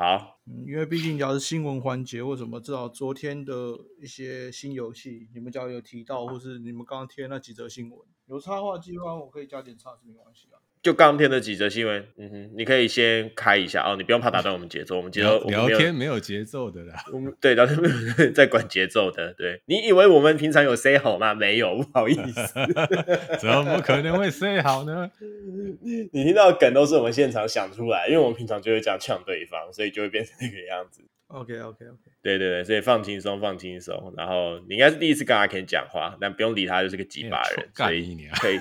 好，嗯，因为毕竟要是新闻环节，或什么至少昨天的一些新游戏，你们只要有提到，或是你们刚刚贴那几则新闻，有插话机会，我可以加点插是没关系啊。就刚天的几则新闻，嗯哼，你可以先开一下哦，你不用怕打断我们节奏，我们节奏聊天没有节奏的啦，我们对聊天没有在管节奏的，对，你以为我们平常有 say 好吗？没有，不好意思，怎么可能会 say 好呢？你听到的梗都是我们现场想出来，因为我们平常就会这样呛对方，所以就会变成那个样子。OK OK OK，对对对，所以放轻松，放轻松。然后你应该是第一次跟阿 Ken 讲话，但不用理他，就是个鸡巴人，所以可以。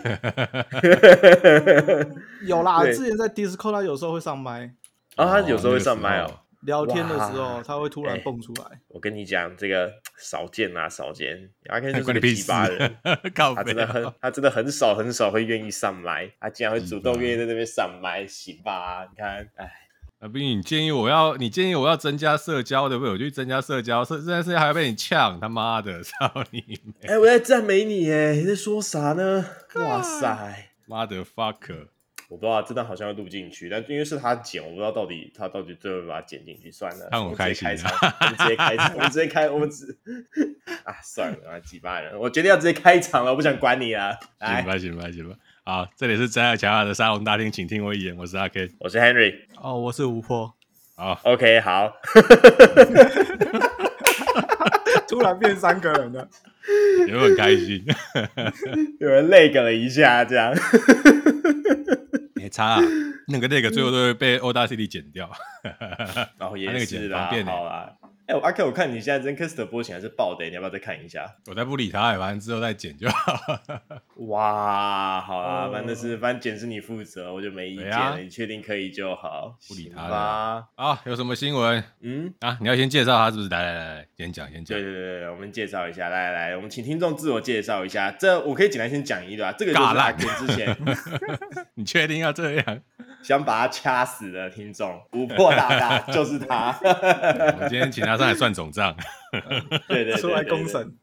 有啦，之前在 Discord 他有时候会上麦，啊，他有时候会上麦哦。聊天的时候他会突然蹦出来。我跟你讲，这个少见啊，少见。阿 Ken 就是个鸡巴人，他真的很，他真的很少很少会愿意上麦，他竟然会主动愿意在那边上麦，行吧？你看，哎。啊，不，你建议我要，你建议我要增加社交，对不对？我就增加社交，这这件事还要被你呛，他妈的，操你！哎、欸，我在赞美你，哎，你在说啥呢？哇塞，妈的 fucker！我不知道，这段好像要录进去，但因为是他剪，我不知道到底他到底最后把它剪进去，算了，看我开心，我们直接开场，我们直接开，我们直 啊，算了啊，几百人，我决定要直接开场了，我不想管你了，行吧，行吧，行吧。好，这里是真爱强大的沙龙大厅，请听我一言。我是阿 Ken，我是 Henry，哦，我是吴波。好，OK，好。突然变三个人了，有没有很开心？有人 lag 了一下，这样。没 差啊，那个 lag 最后都会被 Audacity 剪掉。然后也那个剪方便好啦。哎、欸，阿 Ken，我看你现在 Zencastr 播起来是爆的，你要不要再看一下？我再不理他，反正之后再剪就好。哇，好啊，反正是反正剪是你负责，我就没意见了。啊、你确定可以就好，不理他吧。啊，有什么新闻？嗯啊，你要先介绍他是不是？来来来来，先讲先讲。对对对，我们介绍一下。来来来，我们请听众自我介绍一下。这我可以简单先讲一段，这个就是阿 Ken 之前。你确定要这样？想把他掐死的听众，五破大大就是他。我今天请他上来算总账，对对，出来公审，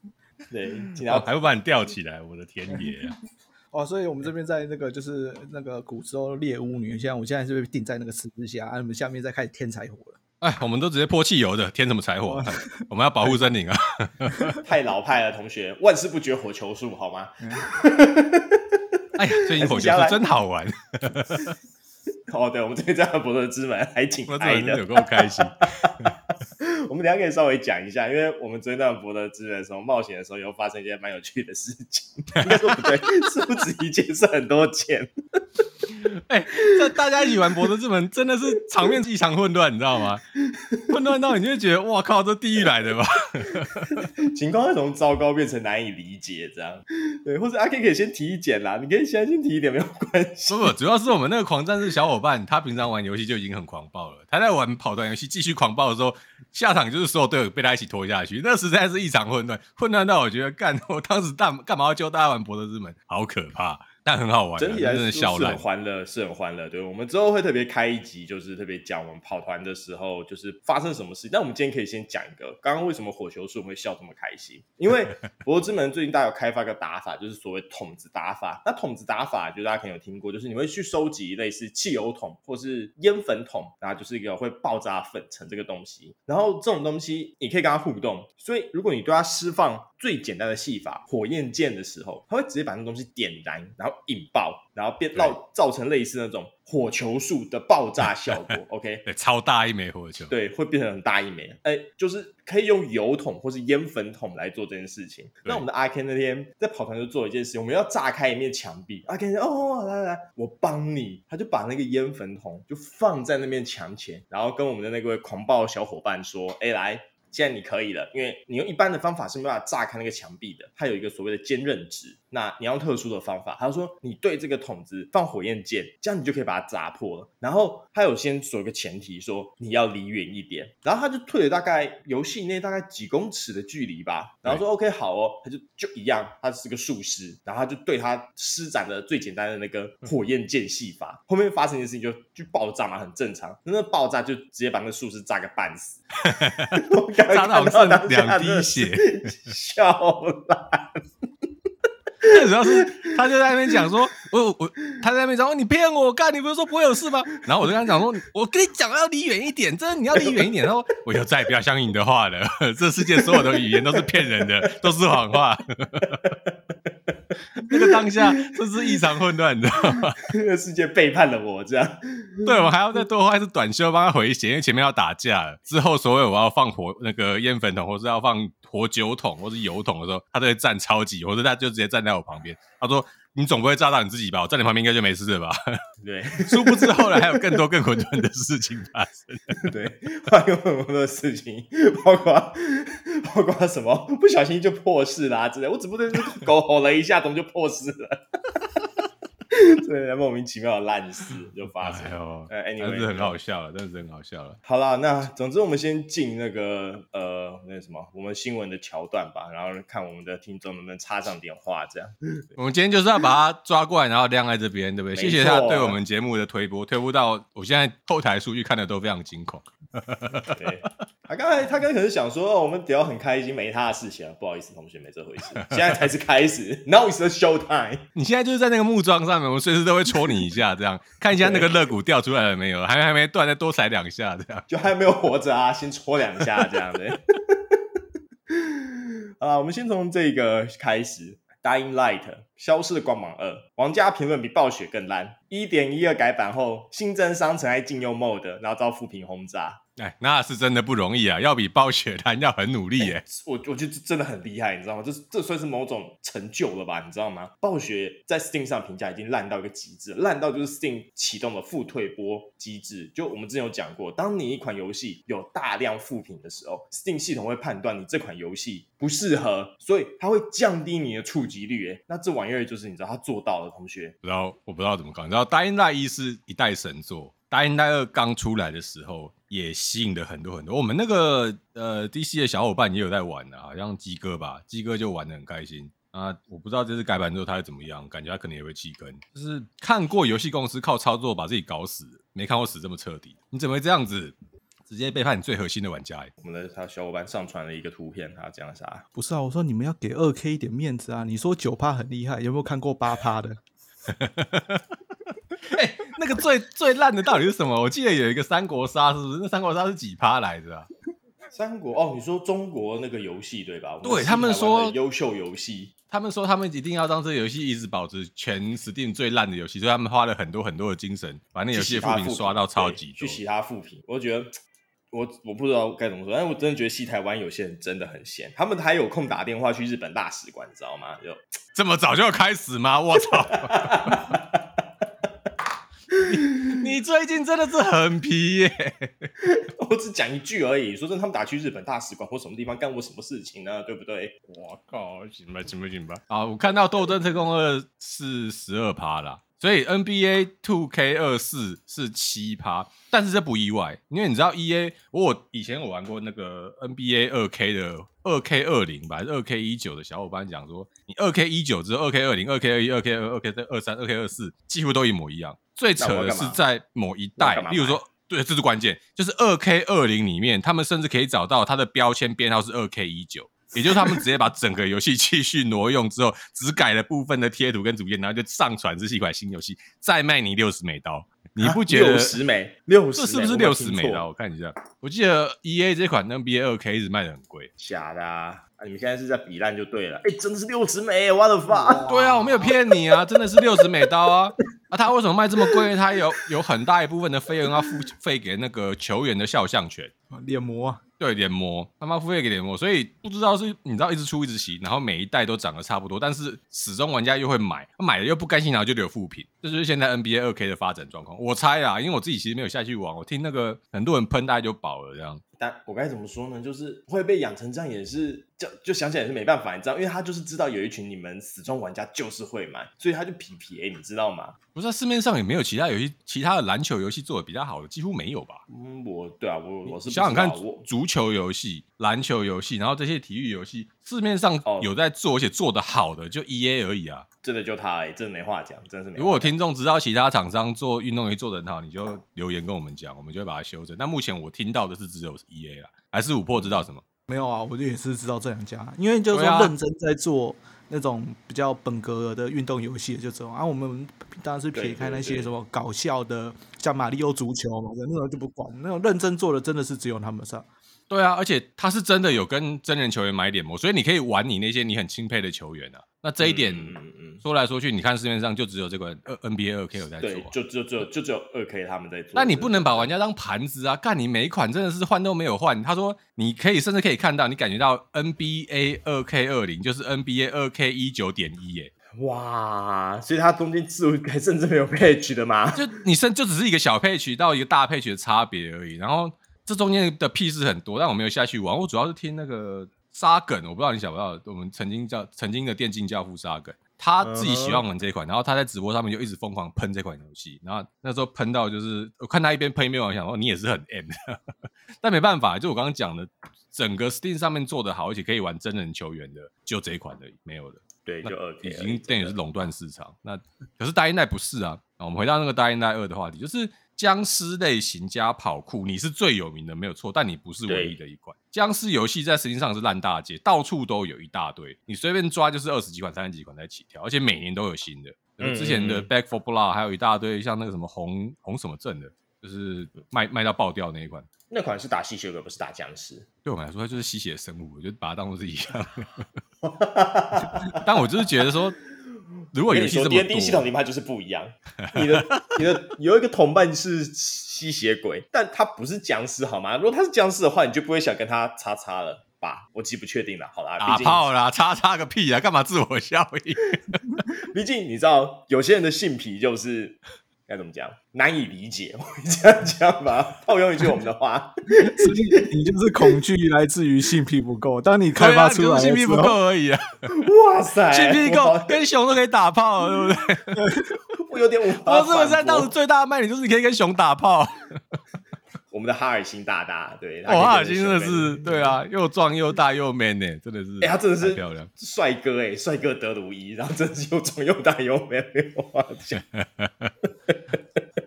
对，然后还会把你吊起来，我的天爷啊！哦，所以我们这边在那个就是那个古时候猎巫女，现在我现在是被定在那个十字架，我们下面再开始添柴火了。哎，我们都直接泼汽油的，添什么柴火？我们要保护森林啊！太老派了，同学，万事不绝火球术，好吗？哎呀，最近火球术真好玩。哦，对，我们这边这样的博德之门还挺爱的，有够开心。我们等下可以稍微讲一下，因为我们昨天在博德之门的时候冒险的时候，有发生一些蛮有趣的事情。应该说不对，是不止一件，是很多件。哎、欸，这大家一起玩博德之门，真的是场面异常混乱，你知道吗？混乱到你就会觉得，哇靠，这地狱来的吧？情况会从糟糕变成难以理解，这样。对，或者阿 K 可以先提一点啦，你可以现在先提一点，没有关系。不不，主要是我们那个狂战士小伙伴，他平常玩游戏就已经很狂暴了，他在玩跑团游戏继续狂暴的时候，下场就是所有队友被他一起拖下去，那实在是异常混乱，混乱到我觉得，干，我当时干干嘛要教大家玩博德之门，好可怕。但很好玩，整体来说是很欢乐，是很欢乐。对，我们之后会特别开一集，就是特别讲我们跑团的时候，就是发生什么事。但我们今天可以先讲一个，刚刚为什么火球术我们会笑这么开心？因为 博之门最近大家有开发一个打法，就是所谓桶子打法。那桶子打法，就大家可能有听过，就是你会去收集类似汽油桶或是烟粉桶，然后就是一个会爆炸粉尘这个东西。然后这种东西你可以跟它互动，所以如果你对它释放最简单的戏法火焰剑的时候，它会直接把那东西点燃，然后引爆，然后变造造成类似那种火球术的爆炸效果。OK，对，超大一枚火球，对，会变成很大一枚。哎，就是可以用油桶或是烟粉桶来做这件事情。那我们的阿 Ken 那天在跑团就做了一件事情，我们要炸开一面墙壁。阿 Ken 说：“哦，来来来，我帮你。”他就把那个烟粉桶就放在那面墙前，然后跟我们的那位狂暴小伙伴说：“哎，来。”现在你可以了，因为你用一般的方法是没办法炸开那个墙壁的，它有一个所谓的坚韧值。那你要用特殊的方法，他说你对这个桶子放火焰箭，这样你就可以把它砸破了。然后他有先说一个前提，说你要离远一点。然后他就退了大概游戏内大概几公尺的距离吧。然后说 OK 好哦，他就就一样，他是个术师，然后他就对他施展了最简单的那个火焰箭戏法。后面发生的事情就就爆炸嘛，很正常。那爆炸就直接把那个术师炸个半死。炸到剩两滴血，笑烂。主要是他就在那边讲说，我我他在那边讲说你骗我，干你不是说不会有事吗？然后我就跟他讲说，我跟你讲要离远一点，真的你要离远一点。然后我就再也不要相信你的话了，这世界所有的语言都是骗人的，都是谎话。那个当下真是异常混乱，你知道吗？这个世界背叛了我，这样。对，我还要再多花一次短袖帮他回血，因为前面要打架了。之后所有我要放火那个烟粉桶，或是要放火酒桶，或是油桶的时候，他都会站超级，或者他就直接站在我旁边。他说。你总不会炸到你自己吧？我站你旁边应该就没事了吧？对，殊不知后来还有更多更混沌的事情发生。对，还有很多的事情，包括包括什么不小心就破事啦、啊、之类。我只不过是狗吼了一下，怎么就破事了？对，莫名其妙的烂事就发生，哎哎，真是很好笑了，真的是很好笑了。好了，那总之我们先进那个呃，那什么，我们新闻的桥段吧，然后看我们的听众能不能插上点话，这样。我们今天就是要把他抓过来，然后晾在这边，对不对？谢谢他对我们节目的推播，推播到我现在后台数据看的都非常惊恐。对，他刚才他刚才可能想说，哦，我们聊很开心，没他的事情啊，不好意思，同学，没这回事，现在才是开始，Now is the show time。你现在就是在那个木桩上面，我随时都会戳你一下，这样看一下那个肋骨掉出来了没有，还还没断，再多踩两下，这样 就还没有活着啊，先戳两下这样的。啊，我们先从这个开始，《Dying Light》消失的光芒二，玩家评论比暴雪更烂，一点一二改版后新增商城还禁用 mode，然后遭负评轰炸。哎，那是真的不容易啊！要比暴雪他要很努力耶。我我觉得这真的很厉害，你知道吗？这这算是某种成就了吧？你知道吗？暴雪在 Steam 上评价已经烂到一个极致，烂到就是 Steam 启动了负退波机制。就我们之前有讲过，当你一款游戏有大量负评的时候，Steam 系统会判断你这款游戏不适合，所以它会降低你的触及率。哎，那这玩意儿就是你知道他做到了，同学。不知道，我不知道怎么搞。你知道《Dying Light 一》是一代神作。Dying Light 二刚出来的时候，也吸引了很多很多。我们那个呃 DC 的小伙伴也有在玩的啊，好像鸡哥吧，鸡哥就玩的很开心啊。我不知道这次改版之后他会怎么样，感觉他可能也会弃坑。就是看过游戏公司靠操作把自己搞死，没看过死这么彻底。你怎么会这样子？直接背叛你最核心的玩家？我们的他小伙伴上传了一个图片，他讲啥？不是啊，我说你们要给二 K 一点面子啊。你说九趴很厉害，有没有看过八趴的？欸那个最 最烂的到底是什么？我记得有一个三国杀，是不是？那三国杀是几趴来着啊？三国哦，你说中国那个游戏对吧？对他们说优秀游戏，他们说他们一定要让这个游戏一直保持全 Steam 最烂的游戏，所以他们花了很多很多的精神，把那游戏的负评刷到超级多，去其他负评。我觉得我我不知道该怎么说，但是我真的觉得西台湾有些人真的很闲，他们还有空打电话去日本大使馆，你知道吗？就这么早就要开始吗？我操！你最近真的是很皮耶！我只讲一句而已。说真的，他们打去日本大使馆或什么地方干过什么事情呢？对不对？我靠，行吧，行吧，行吧。啊，我看到《斗争特工二》是十二趴啦，所以 NBA Two K 二四是七趴，但是这不意外，因为你知道 EA，我以前我玩过那个 NBA 二 K 的二 K 二零吧，二 K 一九的小伙伴讲说，你二 K 一九之后二 K 二零、二 K 二一、二 K 二、二 K 二三、二 K 二四几乎都一模一样。最扯的是在某一代，例如说，对，这是关键，就是二 K 二零里面，他们甚至可以找到它的标签编号是二 K 一九，也就是他们直接把整个游戏继续挪用之后，只改了部分的贴图跟图片，然后就上传这是一款新游戏，再卖你六十美刀，你不觉得六十美？六十这是不是六十美刀？我看一下，我记得 E A 这款 N B A 二 K 一直卖的很贵，假的啊。啊！你们现在是在比烂就对了。哎、欸，真的是六十美，我的妈！对啊，我没有骗你啊，真的是六十美刀啊！啊，他为什么卖这么贵？他有有很大一部分的费用要付费给那个球员的肖像权、脸模啊。对，脸模，他妈付费给脸模，所以不知道是你知道一直出一直洗，然后每一代都长得差不多，但是始终玩家又会买，买了又不甘心，然后就留副品，这就是现在 NBA 二 K 的发展状况。我猜啊，因为我自己其实没有下去玩，我听那个很多人喷，大概就饱了这样。但我该怎么说呢？就是会被养成这样，也是就就想起来也是没办法，你知道，因为他就是知道有一群你们死忠玩家就是会买，所以他就皮皮欸，你知道吗？不是，市面上也没有其他游戏，其他的篮球游戏做的比较好的，几乎没有吧？嗯，我对啊，我我是想想看，足球游戏、篮球游戏，然后这些体育游戏，市面上有在做，哦、而且做的好的就 EA 而已啊。真的就他哎、欸，真的没话讲，真的是。如果听众知道其他厂商做运动游戏做的很好，你就留言跟我们讲，我们就会把它修正。但目前我听到的是只有 EA 啊，还是五破知道什么？没有啊，我就也是知道这两家，因为就是说认真在做那种比较本格的运动游戏，就这种啊。我们当然是撇开那些什么搞笑的，像马里奥足球嘛，那种就不管。那种认真做的，真的是只有他们上。对啊，而且他是真的有跟真人球员买点膜，所以你可以玩你那些你很钦佩的球员啊。那这一点说来说去，你看市面上就只有这个二 NBA 二 K 有在做，就就就就只有二 K 他们在做。那你不能把玩家当盘子啊！干你每一款真的是换都没有换。他说你可以甚至可以看到，你感觉到 NBA 二 K 二零就是 NBA 二 K 一九点一耶。哇！所以它中间字还甚至没有配曲的吗？就你甚就只是一个小配曲到一个大配曲的差别而已，然后。这中间的屁事很多，但我没有下去玩。我主要是听那个沙梗，我不知道你想不晓得，我们曾经叫曾经的电竞教父沙梗，他自己喜欢玩这一款，然后他在直播上面就一直疯狂喷这款游戏，然后那时候喷到就是我看他一边喷一边玩，想说你也是很 M，但没办法，就我刚刚讲的，整个 Steam 上面做的好，而且可以玩真人球员的，就这一款而已，没有了。对，就二 K，已经等于是垄断市场。那可是 Dying Light 不是啊，我们回到那个 Dying Light 二的话题，就是。僵尸类型加跑酷，你是最有名的，没有错，但你不是唯一的一款。僵尸游戏在实际上是烂大街，到处都有一大堆，你随便抓就是二十几款、三十几款在起跳，而且每年都有新的。嗯、之前的 Back for Blood 还有一大堆，像那个什么红红什么镇的，就是卖卖到爆掉那一款。那款是打吸血鬼，不是打僵尸。对我们来说，它就是吸血生物，我就把它当做是一样。但我就是觉得说。如果游戏这么多，D N D 系统里面就是不一样。你的你的有一个同伴是吸血鬼，但他不是僵尸，好吗？如果他是僵尸的话，你就不会想跟他叉叉了吧？我其实不确定了。好啦，打炮啦，叉叉个屁啊！干嘛自我效应？毕竟你知道，有些人的性癖就是。该怎么讲？难以理解，我会这样讲吧。套用一句我们的话，你就是恐惧来自于性癖不够。当你开发出来，性癖不够而已啊！哇塞，性癖够，跟熊都可以打炮，对不对？我有点无法。我是不是在当时最大的卖点就是你可以跟熊打炮？我们的哈尔辛大大，对，哦，哈尔辛真的是，对啊，又壮又大又 man 呢，真的是，哎，他真的是漂亮帅哥哎，帅哥德鲁伊，然后真的是又壮又大又 man，没有话讲。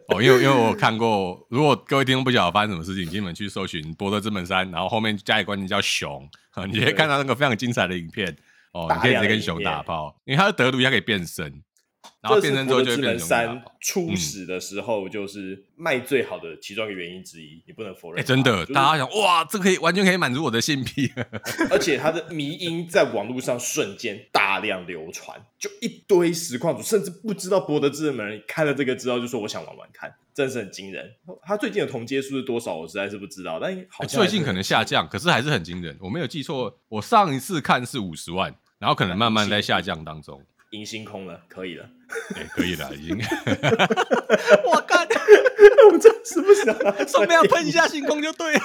哦，因为因为我看过，如果各位听众不晓得发生什么事情，请你们去搜寻《博德之门三》，然后后面加一个关键叫熊，你可以看到那个非常精彩的影片。哦，你可以直接跟熊打炮，因为他的德鲁伊，他可以变身。然后变成之后就变成三初始的时候就是卖最好的其中一个原因之一，你不能否认。真的，大家想哇，这可以完全可以满足我的性癖，而且它的迷音在网络上瞬间大量流传，就一堆实况主甚至不知道博德之门看了这个之后就说我想玩玩看，真的是很惊人。他最近的同接数是多少？我实在是不知道，但好像最近可能下降，可是还是很惊人。我没有记错，我上一次看是五十万，然后可能慢慢在下降当中。赢星空了，可以了，对，可以了，已经。我靠，我们这是不是顺便要喷一下星空就对了。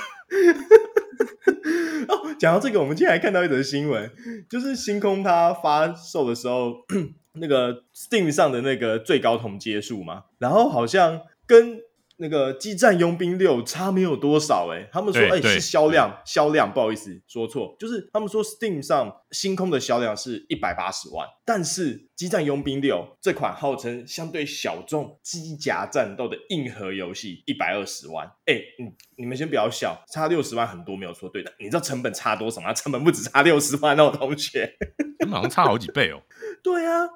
哦，讲到这个，我们今天还看到一则新闻，就是星空它发售的时候，那个 Steam 上的那个最高同阶数嘛，然后好像跟。那个《激战佣兵六》差没有多少哎、欸，他们说哎、欸、是销量销量，不好意思说错，就是他们说 Steam 上星空的销量是一百八十万，但是《激战佣兵六》这款号称相对小众机甲战斗的硬核游戏一百二十万，哎、欸，你你们先不要笑，差六十万很多没有错，对的，你知道成本差多少吗？成本不止差六十万哦，同学，好像差好几倍哦。对啊。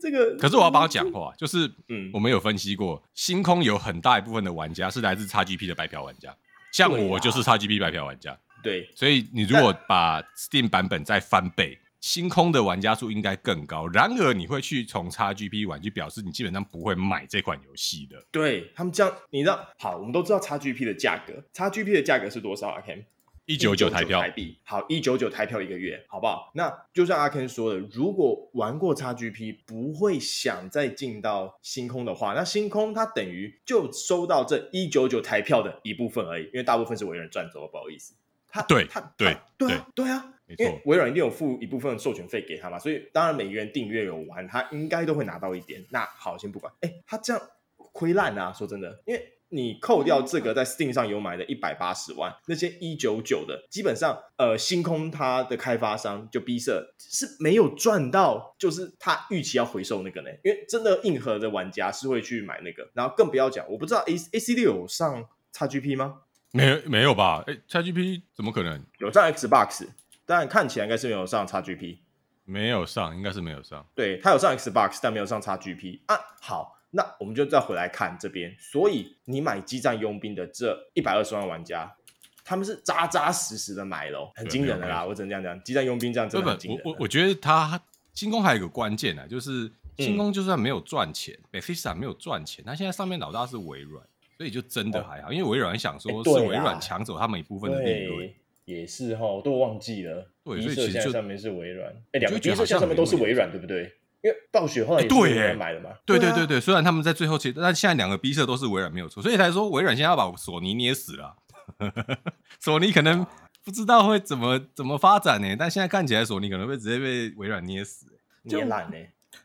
这个可是我要帮他讲话，就是嗯，我们有分析过，星空有很大一部分的玩家是来自 XGP 的白嫖玩家，像我就是 XGP 白嫖玩家，对，所以你如果把 Steam 版本再翻倍，星空的玩家数应该更高。然而你会去从 XGP 玩，就表示你基本上不会买这款游戏的。对他们这样，你知道，好，我们都知道 XGP 的价格，XGP 的价格是多少啊？Ken？一九九台票，台币好，一九九台票一个月，好不好？那就像阿 Ken 说的，如果玩过 XGP，不会想再进到星空的话，那星空它等于就收到这一九九台票的一部分而已，因为大部分是微软赚走了，不好意思。他对，他对对啊对啊，没错，因为微软一定有付一部分授权费给他嘛，所以当然每个人订阅有玩，他应该都会拿到一点。那好，先不管，哎，他这样亏烂啊，说真的，因为。你扣掉这个在 Steam 上有买的一百八十万，那些一九九的，基本上，呃，星空它的开发商就 B 社是没有赚到，就是他预期要回收那个呢，因为真的硬核的玩家是会去买那个，然后更不要讲，我不知道 A A C 六有上 XGP 吗？没有没有吧？哎，XGP 怎么可能有上 Xbox？但看起来应该是没有上 XGP，没有上，应该是没有上。对，他有上 Xbox，但没有上 XGP 啊。好，那我们就再回来看这边。所以你买激战佣兵的这一百二十万玩家，他们是扎扎实实的买了，很惊人的啦。我只能这样讲，激战佣兵这样真的很惊人。我我我觉得他星空还有一个关键啊，就是星空就算没有赚钱，Bethesda、嗯、没有赚钱，那现在上面老大是微软。所以就真的还好，哦、因为微软想说是微软抢走他们一部分的利润，也是哈，我都忘记了。对，所以其实就上面是微软，哎，两个角色上面都是微软，对不对？因为暴雪后来也是微软买了嘛。对对对对，虽然他们在最后其实，但现在两个 B 社都是微软没有错，所以才说微软现在要把索尼捏死了。索尼可能不知道会怎么怎么发展呢？但现在看起来索尼可能会直接被微软捏死，捏烂呢。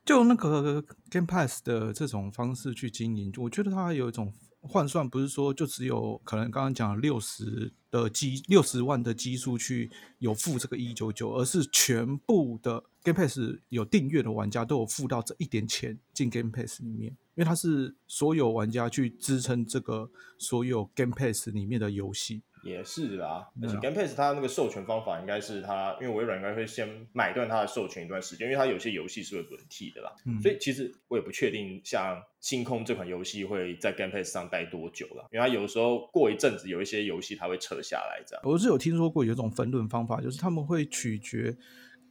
就那个 Game Pass 的这种方式去经营，我觉得它有一种。换算不是说就只有可能刚刚讲六十的基六十万的基数去有付这个一九九，而是全部的 Game Pass 有订阅的玩家都有付到这一点钱进 Game Pass 里面，因为它是所有玩家去支撑这个所有 Game Pass 里面的游戏。也是啦，而且 Game Pass 它那个授权方法应该是它，因为微软应该会先买断它的授权一段时间，因为它有些游戏是会轮替的啦，嗯、所以其实我也不确定像星空这款游戏会在 Game Pass 上待多久了，因为它有时候过一阵子有一些游戏它会撤下来这样。我是有听说过有一种分论方法，就是他们会取决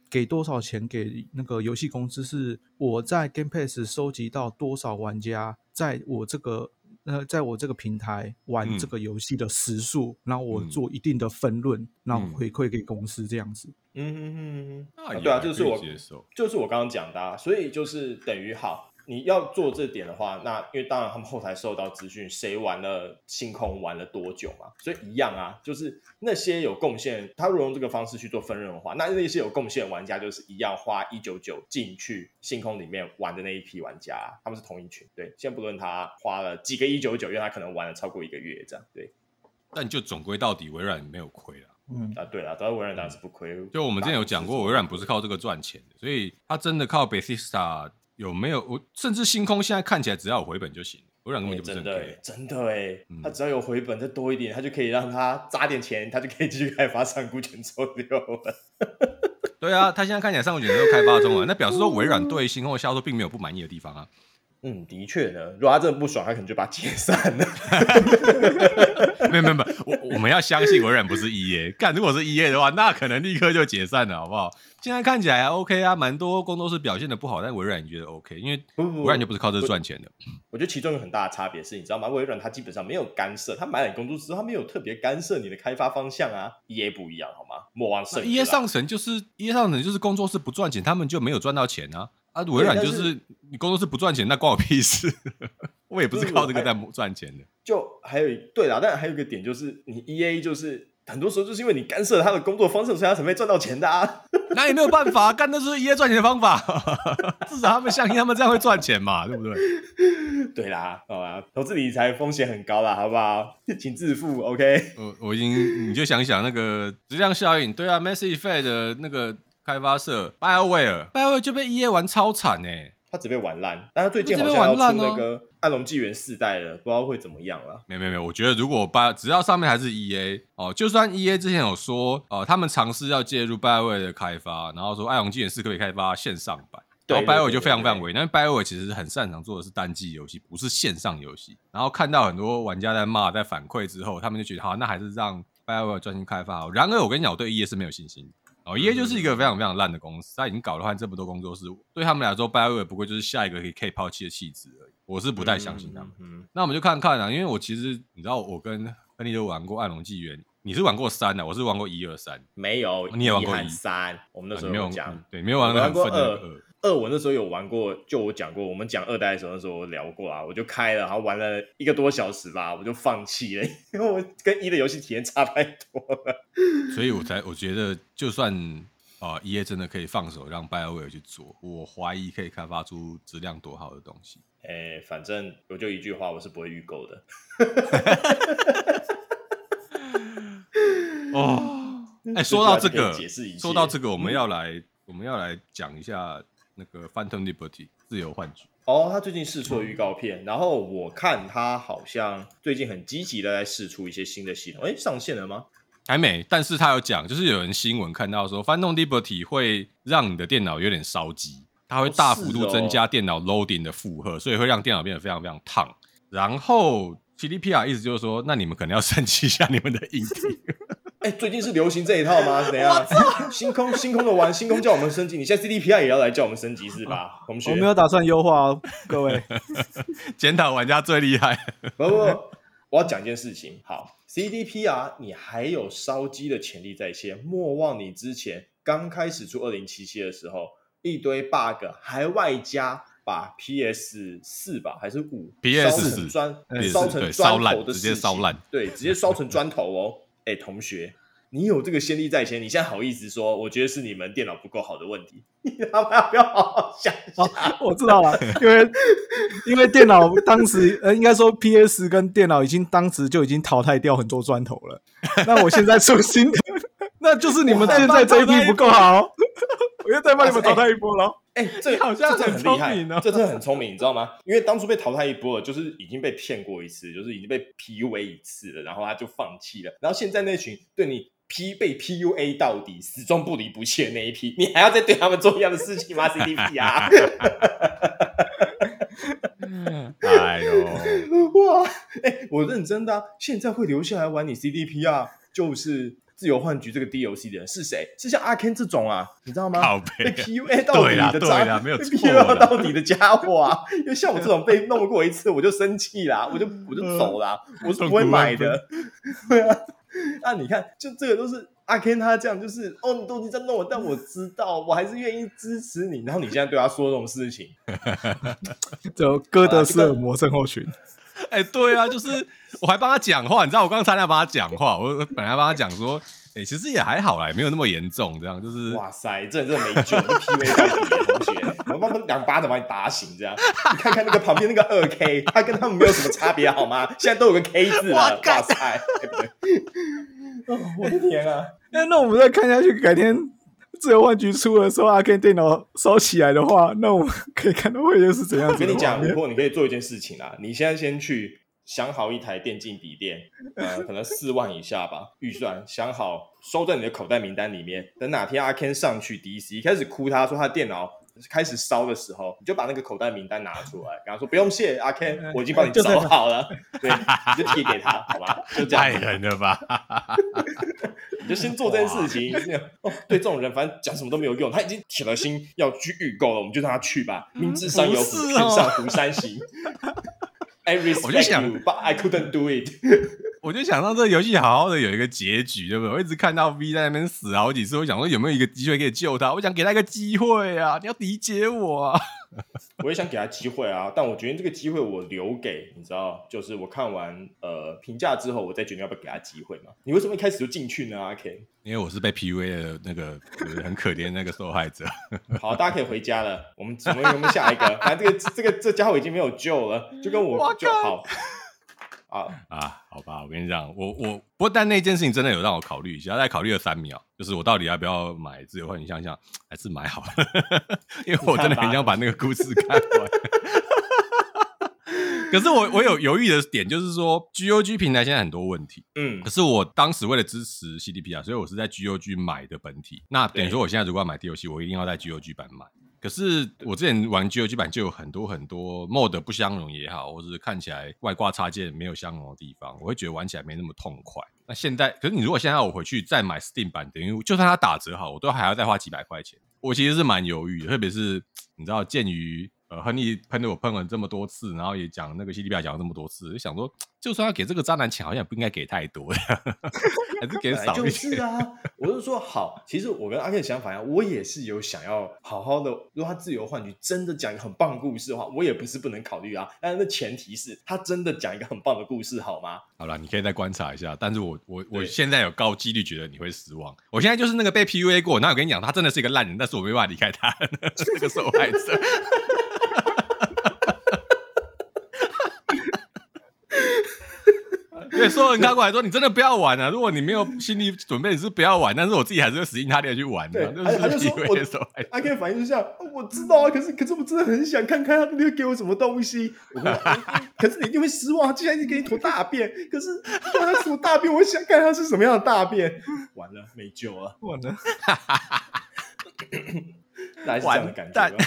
给多少钱给那个游戏公司，是我在 Game Pass 收集到多少玩家，在我这个。那在我这个平台玩这个游戏的时数，嗯、然后我做一定的分论，嗯、然后回馈给公司这样子。嗯嗯嗯嗯，对啊，就是我，就是我刚刚讲的、啊，所以就是等于好。你要做这点的话，那因为当然他们后台收到资讯，谁玩了星空玩了多久嘛，所以一样啊，就是那些有贡献，他如果用这个方式去做分润的话，那那些有贡献的玩家就是一样花一九九进去星空里面玩的那一批玩家，他们是同一群。对，先不论他花了几个一九九，因为他可能玩了超过一个月这样。对，但就总归到底微软没有亏了。嗯啊，对了，主要微软当然是不亏。就我们之前有讲过，微软不是靠这个赚钱的，所以他真的靠 Bethesda。有没有我甚至星空现在看起来只要有回本就行，微软根本就不真的真的哎，他只要有回本再多一点，他就可以让他砸点钱，他就可以继续开发上古卷轴六了。对啊，他现在看起来上古卷轴六开发中了，那表示说微软对星空的销售并没有不满意的地方啊。嗯，的确呢，如果他真的不爽，他可能就把它解散了。没有没有没有，我我们要相信微软不是 EA，干如果是 EA 的话，那可能立刻就解散了，好不好？现在看起来还 OK 啊，蛮多工作室表现的不好，但微软你觉得 OK？因为微软就不是靠这赚钱的。我觉得其中有很大的差别是，你知道吗？微软它基本上没有干涉，他买了你工作室，他没有特别干涉你的开发方向啊。EA 不一样，好吗？莫忘圣。EA 上神就是 EA 上层就是工作室不赚钱，他们就没有赚到钱啊。啊，微软就是你工作室不赚钱，那关我屁事。我也不是靠这个在赚钱的。就还有对啦，但还有一个点就是，你 EA 就是很多时候就是因为你干涉他的工作方式，所以他才没赚到钱的啊。那也没有办法，干的是 EA 赚钱的方法。至少他们相信他们这样会赚钱嘛，对不对？对啦，好吧，投资理财风险很高啦，好不好？请自负，OK。我我已经，你就想想那个质量效应，对啊，Mass Effect 的那个。开发社 BioWare，BioWare 就被 EA 玩超惨呢、欸，他只被玩烂。但他最近好像要出那个《暗龙纪元》四代了，不知道会怎么样了。没有没有没有，我觉得如果把只要上面还是 EA 哦，就算 EA 之前有说哦，他们尝试要介入 BioWare 的开发，然后说《暗龙纪元》四可以开发线上版，然后 BioWare 就非常非常为难，因为 BioWare 其实很擅长做的是单机游戏，不是线上游戏。然后看到很多玩家在骂、在反馈之后，他们就觉得好，那还是让 BioWare 专心开发好。然而，我跟你讲，我对 EA 是没有信心。哦，EA 就是一个非常非常烂的公司，他已经搞了换这么多工作室，对他们来说，BioWare 不过就是下一个可以可以抛弃的弃子而已。我是不太相信他们。嗯，嗯，那我们就看看啊，因为我其实你知道，我跟亨利都玩过《暗龙纪元》，你是玩过三的，我是玩过一二三，没有，你也玩过一三，我们那时候没有讲，对，没有玩过很分的二。二我那时候有玩过，就我讲过，我们讲二代的时候，那时候我聊过啊，我就开了，然后玩了一个多小时吧，我就放弃了，因为我跟一的游戏体验差太多了。所以我才我觉得，就算啊，EA 真的可以放手让 BioWare 去做，我怀疑可以开发出质量多好的东西。哎、欸，反正我就一句话，我是不会预购的。哦，哎，说到这个，说到这个，我们要来，我们要来讲一下那个《Phantom Liberty》自由幻局。哦，他最近试出了预告片，然后我看他好像最近很积极的在试出一些新的系统。哎，上线了吗？还没，但是他有讲，就是有人新闻看到说，Phantom Liberty 会让你的电脑有点烧机，它会大幅度增加电脑 loading 的负荷，所以会让电脑变得非常非常烫。然后 g d p r 意思就是说，那你们可能要 升级一下你们的硬体。哎，最近是流行这一套吗？怎样？星空星空的玩，星空叫我们升级，你现在 CDPI 也要来叫我们升级是吧？同学，我没有打算优化哦，各位，检讨玩家最厉害。不不，我要讲一件事情。好，CDPR 你还有烧机的潜力在先，莫忘你之前刚开始出二零七七的时候，一堆 bug，还外加把 PS 四吧还是五 PS 烧成砖，烧成砖头的，直接烧烂，对，直接烧成砖头哦。哎，同学，你有这个先例在先，你现在好意思说？我觉得是你们电脑不够好的问题。你要不要不要好好想一 我知道了，因为因为电脑当时呃，应该说 PS 跟电脑已经当时就已经淘汰掉很多砖头了。那我现在出新的，那就是你们现在这一批不够好。我又再帮你们淘汰一波了。哎、欸，这好像很厉害，这真的很聪明，你知道吗？因为当初被淘汰一波了，就是已经被骗过一次，就是已经被 PUA 一次了，然后他就放弃了。然后现在那群对你 P 被 PUA 到底、始终不离不弃的那一批，你还要再对他们做一样的事情吗？CDP 啊！哎呦，哇！哎、欸，我认真的、啊，现在会留下来玩你 CDP 啊，就是。自由幻局这个 DLC 的人是谁？是像阿 Ken 这种啊，你知道吗？被 PUA 到底的渣，没有被 PUA 到底的家伙啊！因为像我这种被弄过一次，我就生气啦，我就我就走啦，我是不会买的。对啊，那你看，就这个都是阿 Ken 他这样，就是哦，你都已经在弄我，但我知道，我还是愿意支持你。然后你现在对他说这种事情，就哥德式恶魔症候群。哎、欸，对啊，就是我还帮他讲话，你知道我刚才在帮他讲话，我本来帮他讲说，哎、欸，其实也还好啦，也没有那么严重，这样就是，哇塞，这人真的没救，你 PUA 到底的同学，我帮他两巴掌把你打醒，这样，你看看那个旁边那个二 K，他跟他们没有什么差别好吗？现在都有个 K 字了，哇，塞，对不对？哦，我的天啊！那那我们再看下去，改天。自由换局出的时候，阿 Ken 电脑烧起来的话，那我们可以看到会又是怎样子？我跟你讲，如果你可以做一件事情啊，你现在先去想好一台电竞笔电，呃，可能四万以下吧，预算想好，收在你的口袋名单里面。等哪天阿 Ken 上去 DC 开始哭，他说他电脑开始烧的时候，你就把那个口袋名单拿出来，跟他说不用谢，阿 Ken，我已经帮你 找好了，对，你就贴给他，好吧？就这样。太狠了吧！你就先做这件事情哦。对这种人，反正讲什么都没有用。他已经铁了心要去预购了，我们就让他去吧。明知山有虎，偏向虎山行。I respect you, but I couldn't do it。我就想让这个游戏好好的有一个结局，对不对？我一直看到 V 在那边死好几次，我想说有没有一个机会可以救他？我想给他一个机会啊！你要理解我啊！我也想给他机会啊，但我决定这个机会我留给你知道，就是我看完呃评价之后，我再决定要不要给他机会嘛。你为什么一开始就进去呢？阿 Ken？因为我是被 PUA 的那个很可怜的那个受害者。好，大家可以回家了。我们我们我们下一个，反正这个这个这家伙已经没有救了，就跟我就好。啊啊，好吧，我跟你讲，我我不过但那件事情真的有让我考虑一下，再考虑了三秒，就是我到底要不要买自由幻？你想想，还是买好了，因为我真的很想把那个故事看完。可是我我有犹豫的点，就是说 GOG 平台现在很多问题，嗯，可是我当时为了支持 C D P 啊所以我是在 GOG 买的本体。那等于说，我现在如果要买 D O C，我一定要在 GOG 版买。可是我之前玩 GOG 版就有很多很多 mod 不相容也好，或者是看起来外挂插件没有相容的地方，我会觉得玩起来没那么痛快。那现在，可是你如果现在我回去再买 Steam 版，等于就算它打折好，我都还要再花几百块钱。我其实是蛮犹豫的，特别是你知道，鉴于。呃，亨利喷的我喷了这么多次，然后也讲那个 CDPR 讲了这么多次，就想说，就算要给这个渣男钱，好像也不应该给太多，还是给少一点。就是啊，我就说好，其实我跟阿 Ken 的想法一样，我也是有想要好好的。如果他自由换局真的讲一个很棒的故事的话，我也不是不能考虑啊。但是那前提是他真的讲一个很棒的故事，好吗？好了，你可以再观察一下。但是我我我现在有高几率觉得你会失望。我现在就是那个被 PUA 过，那我跟你讲，他真的是一个烂人，但是我没办法离开他，那个受害者。对，所有人看过来说，你真的不要玩啊！如果你没有心理准备，你是不要玩。但是我自己还是会死心塌地去玩的。对，他就说我，阿 Ken 反应就像我知道啊，可是可是我真的很想看看他那个给我什么东西。可是你一定会失望，竟然一直给你坨大便，可是他什么大便？我想看他是什么样的大便。完了，没救了，完了，大概是这样的感觉。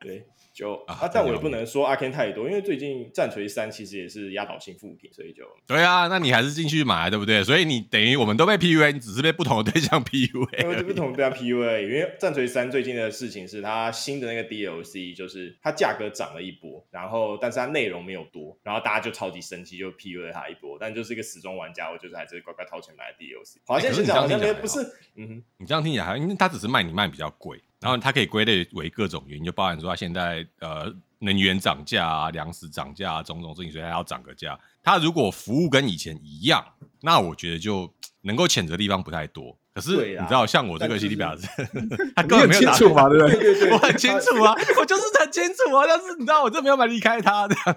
对。就啊，但我也不能说阿 Ken 太多，因为最近战锤三其实也是压倒性负评，所以就对啊，那你还是进去买，对不对？所以你等于我们都被 PUA，你只是被不同的对象 PUA，对，不同对象 PUA。因为战锤三最近的事情是它新的那个 DLC，就是它价格涨了一波，然后但是它内容没有多，然后大家就超级生气，就 PUA 它一波。但就是一个死忠玩家，我就是还是乖乖掏钱买 DLC。好像是这样，好像不是，嗯，你这样听起来还，因为它只是卖你卖比较贵。然后它可以归类为各种原因，就包含说它现在呃能源涨价啊、粮食涨价啊种种事情，所以它要涨个价。它如果服务跟以前一样，那我觉得就能够谴责的地方不太多。可是你知道，像我这个 CD 表示，他根本没有清楚嘛，对不对？对对对，我很清楚啊，我就是很清楚啊。但是你知道，我就没有办法离开他这样。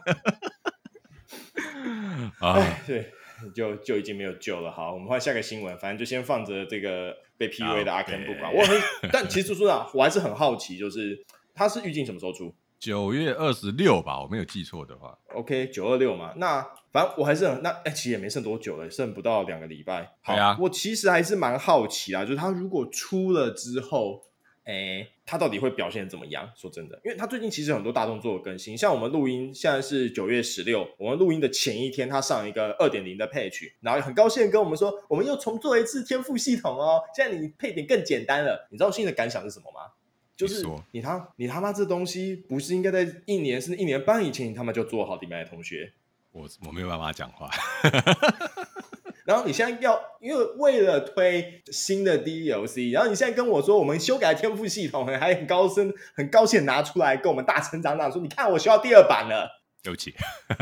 啊，对。就就已经没有救了。好，我们换下个新闻。反正就先放着这个被 PUA 的阿 Ken 不管。我很，但其实说实话，我还是很好奇，就是他是预计什么时候出？九月二十六吧，我没有记错的话。OK，九二六嘛。那反正我还是很那哎、欸，其实也没剩多久了，剩不到两个礼拜。好啊，我其实还是蛮好奇啊，就是他如果出了之后。哎，他到底会表现怎么样？说真的，因为他最近其实很多大动作的更新，像我们录音现在是九月十六，我们录音的前一天，他上一个二点零的 patch，然后很高兴跟我们说，我们又重做了一次天赋系统哦，现在你配点更简单了。你知道我现在的感想是什么吗？就是你他你他妈这东西不是应该在一年甚至一年半以前你他妈就做好的吗？同学，我我没有办法讲话。然后你现在要，因为为了推新的 DLC，然后你现在跟我说我们修改天赋系统，还很高深、很高兴拿出来跟我们大成长长说，你看我修到第二版了。对不起，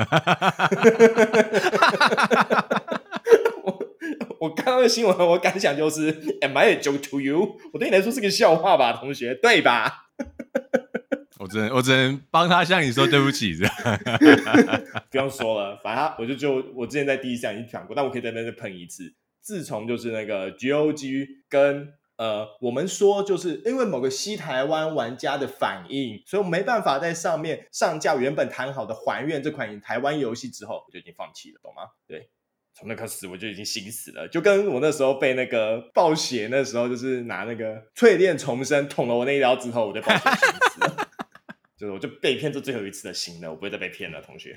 我我看到的新闻我感想就是，Am I a joke to you？我对你来说是个笑话吧，同学，对吧？我只能我只能帮他向你说对不起，这样 不用说了，反正我就就我之前在第一站已经讲过，但我可以在那边喷一次。自从就是那个 GOG 跟呃我们说，就是因为某个西台湾玩家的反应，所以我没办法在上面上架原本谈好的还愿这款台湾游戏之后，我就已经放弃了，懂吗？对，从那开始我就已经心死了，就跟我那时候被那个暴血那时候，就是拿那个淬炼重生捅了我那一刀之后，我就暴血心死了。就是我就被骗这最后一次的心了，我不会再被骗了，同学。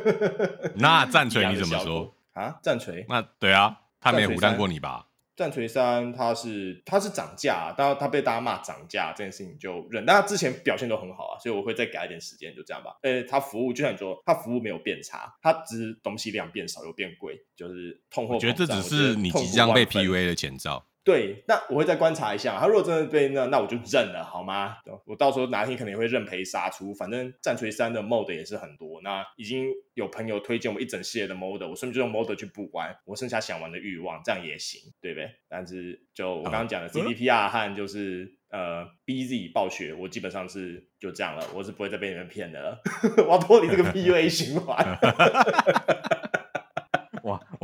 那战锤你怎么说啊？战锤？那对啊，他没有唬烂过你吧？战锤三，他是他是涨价，但他被大家骂涨价这件事情就忍。但他之前表现都很好啊，所以我会再给他一点时间，就这样吧。呃，他服务就像你说，他服务没有变差，他只是东西量变少又变贵，就是通货膨胀。我觉得这只是你即将被 PUA 的前兆。对，那我会再观察一下。他如果真的被那，那我就认了，好吗？我到时候哪天可能也会认赔杀出。反正战锤三的 mod 也是很多，那已经有朋友推荐我一整系列的 mod，我顺便就用 mod 去补完我剩下想玩的欲望，这样也行，对不对？但是就我刚刚讲的 CDPR 和就是、嗯、呃 BZ 暴雪，我基本上是就这样了，我是不会再被你们骗的了。我要脱离这个 PUA 循环。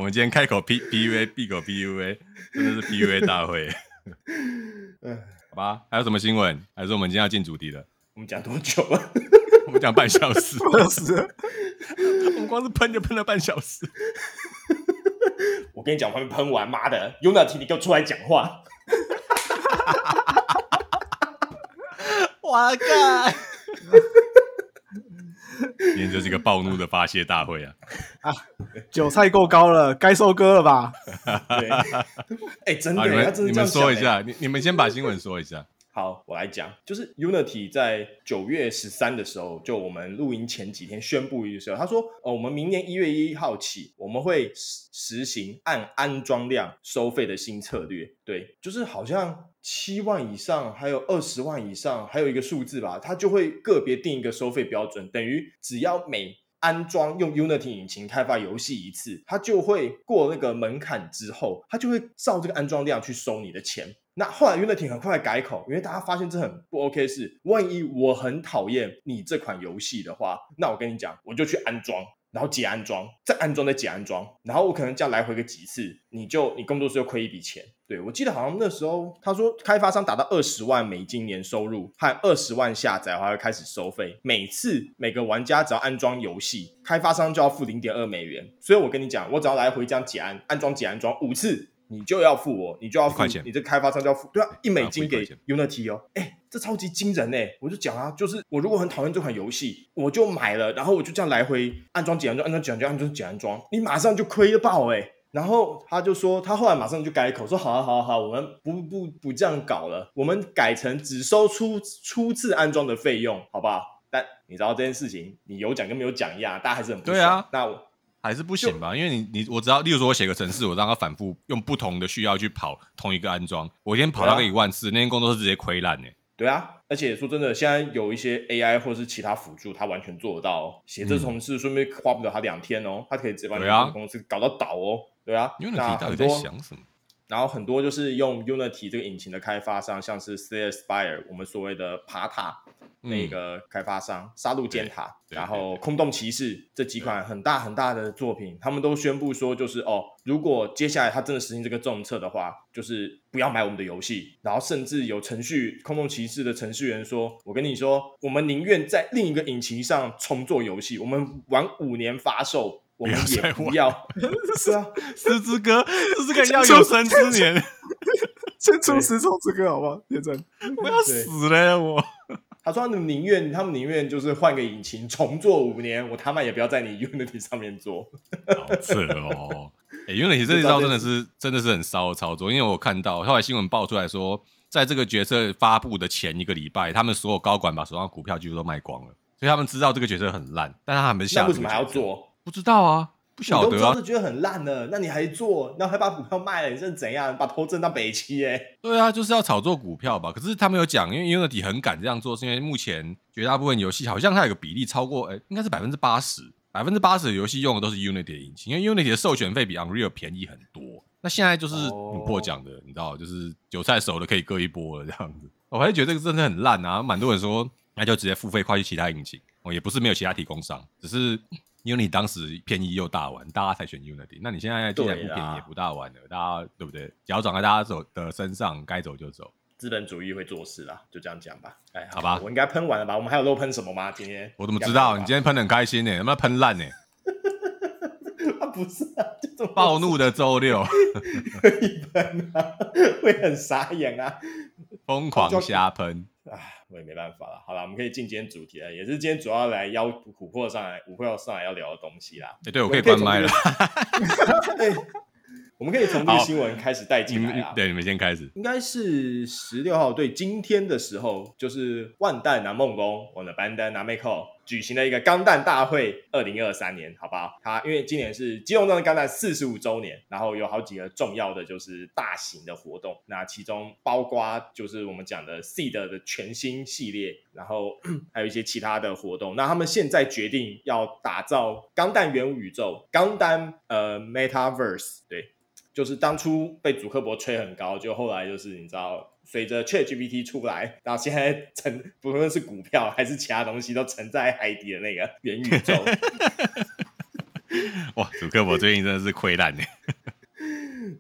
哇，我们今天开口 P P U A，闭口 P U A，真的是 P U A 大会。好吧，还有什么新闻？还是我们今天要进主题了？我们讲多久了？我们讲半小时。半小时。我们光是喷就喷了半小时。我跟你讲，我还没喷完，妈的，Unity，你给我出来讲话！我靠！今天就是一个暴怒的发泄大会啊！啊，韭菜够高了，该收割了吧？对，哎、欸，真的，你们真的你们说一下，你你们先把新闻说一下。好，我来讲，就是 Unity 在九月十三的时候，就我们录音前几天宣布的时候，他说，哦，我们明年一月一号起，我们会实实行按安装量收费的新策略。对，就是好像七万以上，还有二十万以上，还有一个数字吧，它就会个别定一个收费标准，等于只要每安装用 Unity 引擎开发游戏一次，它就会过那个门槛之后，它就会照这个安装量去收你的钱。那后来 Unity 很快改口，因为大家发现这很不 OK 是，万一我很讨厌你这款游戏的话，那我跟你讲，我就去安装，然后解安装，再安装再解安装，然后我可能这样来回个几次，你就你工作室就亏一笔钱。对，我记得好像那时候他说开发商达到二十万美金年收入和二十万下载的话会开始收费，每次每个玩家只要安装游戏，开发商就要付零点二美元。所以我跟你讲，我只要来回这样解安安装解安装五次。你就要付我，你就要付，你这开发商就要付，对啊，一美金给 Unity 哦，哎、欸，这超级惊人哎！我就讲啊，就是我如果很讨厌这款游戏，我就买了，然后我就这样来回安装、解安装、安装、解安装、安装、解安装，你马上就亏爆哎！然后他就说，他后来马上就改口说，好啊，好啊，好，我们不不不这样搞了，我们改成只收初初次安装的费用，好不好？但你知道这件事情，你有讲跟没有讲一样，大家还是很不爽。对啊，那我。还是不行吧，因为你你我知道，例如说我写个程式，我让它反复用不同的需要去跑同一个安装，我今天跑那个一万次，啊、那天工作室直接亏烂呢。对啊，而且说真的，现在有一些 AI 或者是其他辅助，它完全做得到哦写这程式，顺便花不了他两天哦，他可以直接把你的公司搞到倒哦。对啊，对啊，Unity 到底在想什么？然后很多就是用 Unity 这个引擎的开发商，像是 Slay Spire，我们所谓的爬塔。那个开发商杀戮尖塔，然后空洞骑士这几款很大很大的作品，他们都宣布说，就是哦，如果接下来他真的实行这个政策的话，就是不要买我们的游戏。然后甚至有程序空洞骑士的程序员说：“我跟你说，我们宁愿在另一个引擎上重做游戏，我们玩五年发售，我们也不要。” 是啊，十 之歌，十之歌要有生之年，先出十重之歌好不好？天真，我要死了我。他说：“他们宁愿，他们宁愿就是换个引擎重做五年，我他妈也不要在你 Unity 上面做。好扯哦！哎、欸、，Unity 这一招真的是真的是很骚的操作，因为我看到后来新闻爆出来说，在这个角色发布的前一个礼拜，他们所有高管把手上股票几乎都卖光了，所以他们知道这个角色很烂，但他们没下。那为什么还要做？不知道啊。”不晓得啊，都是觉得很烂了，那你还做，然后还把股票卖了，你这是怎样？把头挣到北七哎？对啊，就是要炒作股票吧。可是他没有讲，因为 Unity 很敢这样做，是因为目前绝大部分游戏好像它有个比例超过，哎，应该是百分之八十，百分之八十的游戏用的都是 Unity 的引擎，因为 Unity 的授权费比 Unreal 便宜很多。那现在就是琥珀讲的，你知道，就是韭菜熟了可以割一波了这样子。我还是觉得这个真的很烂啊，蛮多人说那就直接付费跨去其他引擎哦，也不是没有其他提供商，只是。因为你当时便宜又大碗，大家才选 Unity。那你现在既然不便宜也不大碗了，大家对不对？脚长在大家走的身上，该走就走。资本主义会做事啦，就这样讲吧。哎，好吧，我应该喷完了吧？我们还有漏喷什么吗？今天我怎么知道？你今天喷的很开心呢、欸？有没有喷烂呢？啊，不是啊，就 暴怒的周六，可以喷啊，会很傻眼啊，疯狂瞎喷。唉，我也没办法了。好了，我们可以进今天主题了，也是今天主要来邀琥珀上来，琥珀要上来要聊的东西啦。欸、对，我可以关麦了。我们可以从这个新闻开始带进来啊。对，你们先开始。应该是十六号，对，今天的时候，就是万代南梦宫，我的班丹南美克举行了一个钢弹大会，二零二三年，好不好？它因为今年是机动战士钢弹四十五周年，然后有好几个重要的就是大型的活动，那其中包括就是我们讲的 Seed 的全新系列，然后 还有一些其他的活动。那他们现在决定要打造钢弹元宇宙，钢弹呃 Metaverse，对。就是当初被祖克伯吹很高，就后来就是你知道，随着 ChatGPT 出来，然后现在沉不论是股票还是其他东西都沉在海底的那个元宇宙。哇，祖克伯最近真的是亏烂呢。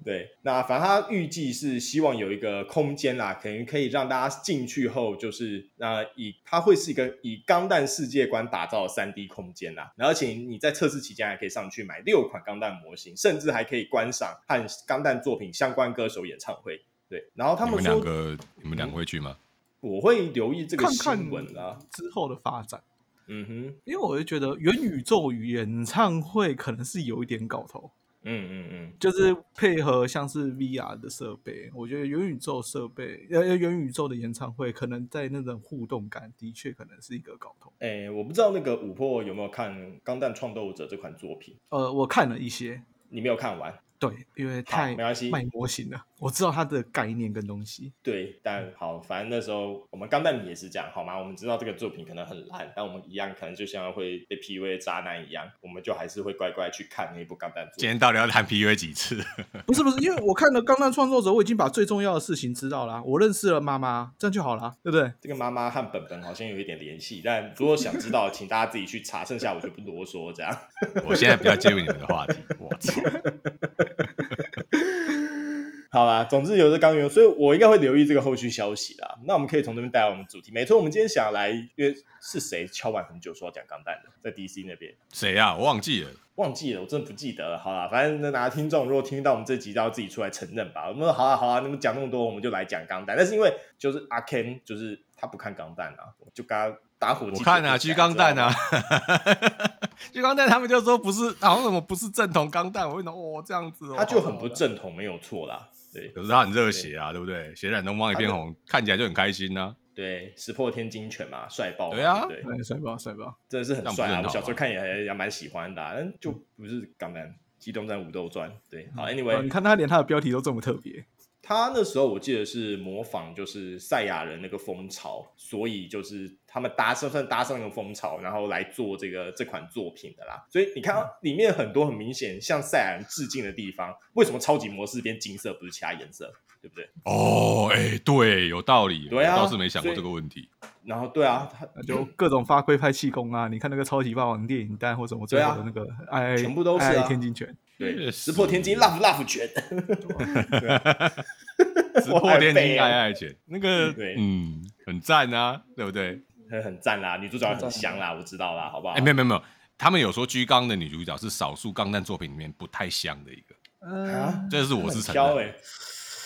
对，那反正他预计是希望有一个空间啦，可能可以让大家进去后，就是那以它会是一个以钢弹世界观打造的三 D 空间啦。然后而且你在测试期间还可以上去买六款钢弹模型，甚至还可以观赏和钢弹作品相关歌手演唱会。对，然后他们说，你们两个，你们两个会去吗？我会留意这个新闻啦，之后的发展。嗯哼，因为我就觉得元宇宙与演唱会可能是有一点搞头。嗯嗯嗯，就是配合像是 VR 的设备，我觉得元宇宙设备，呃，元宇宙的演唱会，可能在那种互动感的确可能是一个搞头。哎、欸，我不知道那个五破有没有看《钢弹创斗者》这款作品？呃，我看了一些，你没有看完？对，因为太没关系卖模型了，我知道它的概念跟东西。对，但好，反正那时候我们钢弹迷也是这样，好吗？我们知道这个作品可能很烂，但我们一样可能就像会被 PUA 渣男一样，我们就还是会乖乖去看那一部钢弹。今天到底要谈 PUA 几次？不是不是，因为我看了钢弹创作者，我已经把最重要的事情知道了，我认识了妈妈，这样就好了，对不对？这个妈妈和本本好像有一点联系，但如果想知道，请大家自己去查，剩下我就不啰嗦。这样，我现在不要介入你们的话题，我操。好啦，总之有这钢元，所以我应该会留意这个后续消息啦。那我们可以从这边带来我们主题。没错，我们今天想来，因为是谁敲碗很久说要讲钢弹的，在 DC 那边。谁呀、啊？我忘记了，忘记了，我真的不记得了。好啦，反正那哪个听众如果听到我们这集，就要自己出来承认吧。我们说好啊，好啊，你们讲那么多，我们就来讲钢弹。但是因为就是阿 Ken，就是他不看钢弹啊，我就跟他打火机。我看啊，狙钢弹啊，狙钢弹他们就说不是，好像什么不是正统钢弹。我问他哦，这样子哦，他就很不正统，没有错啦。对，可是他很热血啊，对，不对？血染东方一片红，看起来就很开心呢、啊。对，石破天惊犬嘛，帅爆！对啊，对，帅爆，帅爆，真的是很帅啊！我小时候看也还也蛮喜欢的、啊，但就不是钢弹机动战武斗传。对，好，Anyway，、嗯、你看他连他的标题都这么特别。他那时候我记得是模仿就是赛亚人那个风潮，所以就是他们搭上算搭上那个风潮，然后来做这个这款作品的啦。所以你看里面很多很明显向赛亚人致敬的地方，为什么超级模式变金色不是其他颜色？对不对？哦，哎、欸，对，有道理。对啊，我倒是没想过这个问题。然后对啊，他就各种发挥派气功啊，你看那个超级霸王电影弹或什么最后的那个哎，全部都是、啊、天津拳。对，石破天惊，love love 拳，石破天惊，爱爱拳，那个对，嗯，很赞啊，对不对？很很赞啦，女主角很香啦，我知道啦，好不好？哎，没有没有没有，他们有说居刚的女主角是少数钢弹作品里面不太香的一个，啊，这是我是挑哎。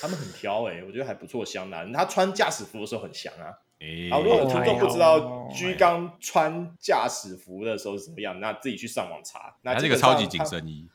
他们很挑哎、欸，我觉得还不错，香的。他穿驾驶服的时候很香啊。欸、好，如果有听众不知道居刚穿驾驶服的时候是怎么样，那自己去上网查。那这个超级紧身衣，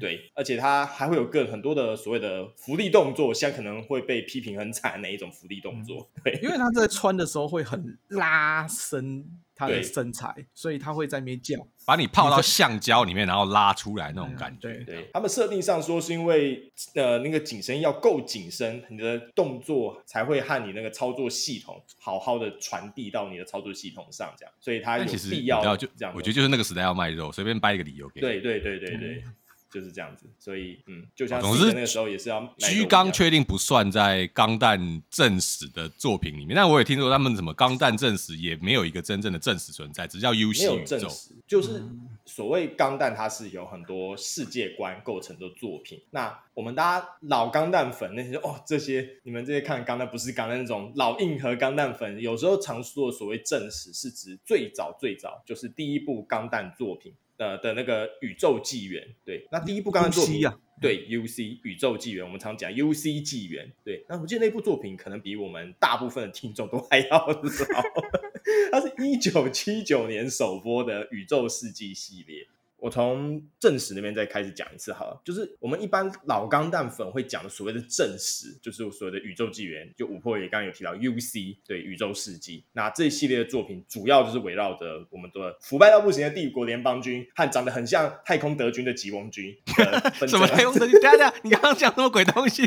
对，而且他还会有个很多的所谓的福利动作，像可能会被批评很惨的那一种福利动作。对，因为他在穿的时候会很拉伸他的身材，所以他会在那边叫。把你泡到橡胶里面，然后拉出来那种感觉。对，对他们设定上说是因为呃那个紧身要够紧身，你的动作才会和你那个操作系统好好的传递到你的操作系统上，这样，所以他有必要就这样。我觉得就是那个时代要卖肉，随便掰一个理由给你。对对对对对。嗯就是这样子，所以嗯，就像总之那个时候也是要。居刚确定不算在钢弹正史的作品里面，但我也听说他们什么钢弹正史也没有一个真正的正史存在，只叫 UC 宇宙。就是所谓钢弹，它是有很多世界观构成的作品。那我们大家老钢弹粉那些哦，这些你们这些看钢弹不是钢弹那种老硬核钢弹粉，有时候常说的所谓正史是指最早最早就是第一部钢弹作品。呃的那个宇宙纪元，对，那第一部刚刚作品啊，对，UC 宇宙纪元，我们常讲 UC 纪元，对，那我记得那部作品可能比我们大部分的听众都还要早，它是一九七九年首播的宇宙世纪系列。我从正史那边再开始讲一次好了，就是我们一般老钢弹粉会讲的所谓的正史，就是所谓的宇宙纪元，就五破也刚刚有提到 UC 对宇宙世纪，那这一系列的作品主要就是围绕着我们的腐败到不行的帝国联邦军和长得很像太空德军的吉翁军。什么太空德军？等下，你刚刚讲什么鬼东西？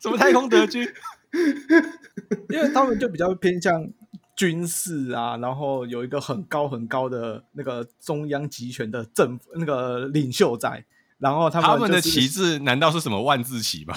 什么太空德军？因为他们就比较偏向。军事啊，然后有一个很高很高的那个中央集权的政府那个领袖在，然后他们、就是、他们的旗帜难道是什么万字旗吗？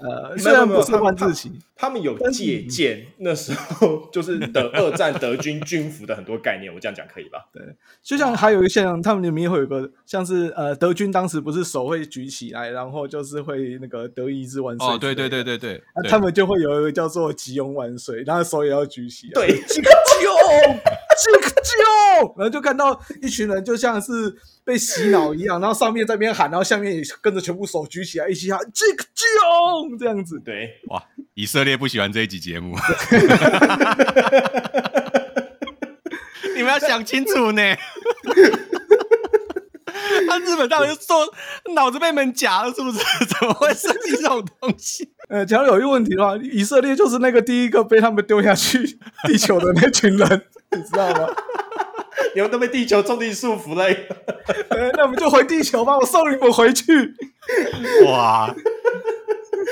呃，虽然不是万字旗，他们有借鉴那时候就是的二战德军军服的很多概念，我这样讲可以吧？对，就像还有一些，他们里面会有个像是呃，德军当时不是手会举起来，然后就是会那个德意志万岁。哦，对对对对对，那他们就会有一个叫做吉翁万岁，然后手也要举起来。对，吉翁，吉救，然后就看到一群人就像是被洗脑一样，然后上面在那边喊，然后下面也跟着全部手举起来一起喊吉翁。这样子，对，哇，以色列不喜欢这一集节目，你们要想清楚呢。他日本到底是说脑子被门夹了，是不是？怎么会设计这种东西？呃，假如有一个问题的话，以色列就是那个第一个被他们丢下去地球的那群人，你知道吗？你们都被地球重力束缚了。那我们就回地球吧，我送你们回去。哇！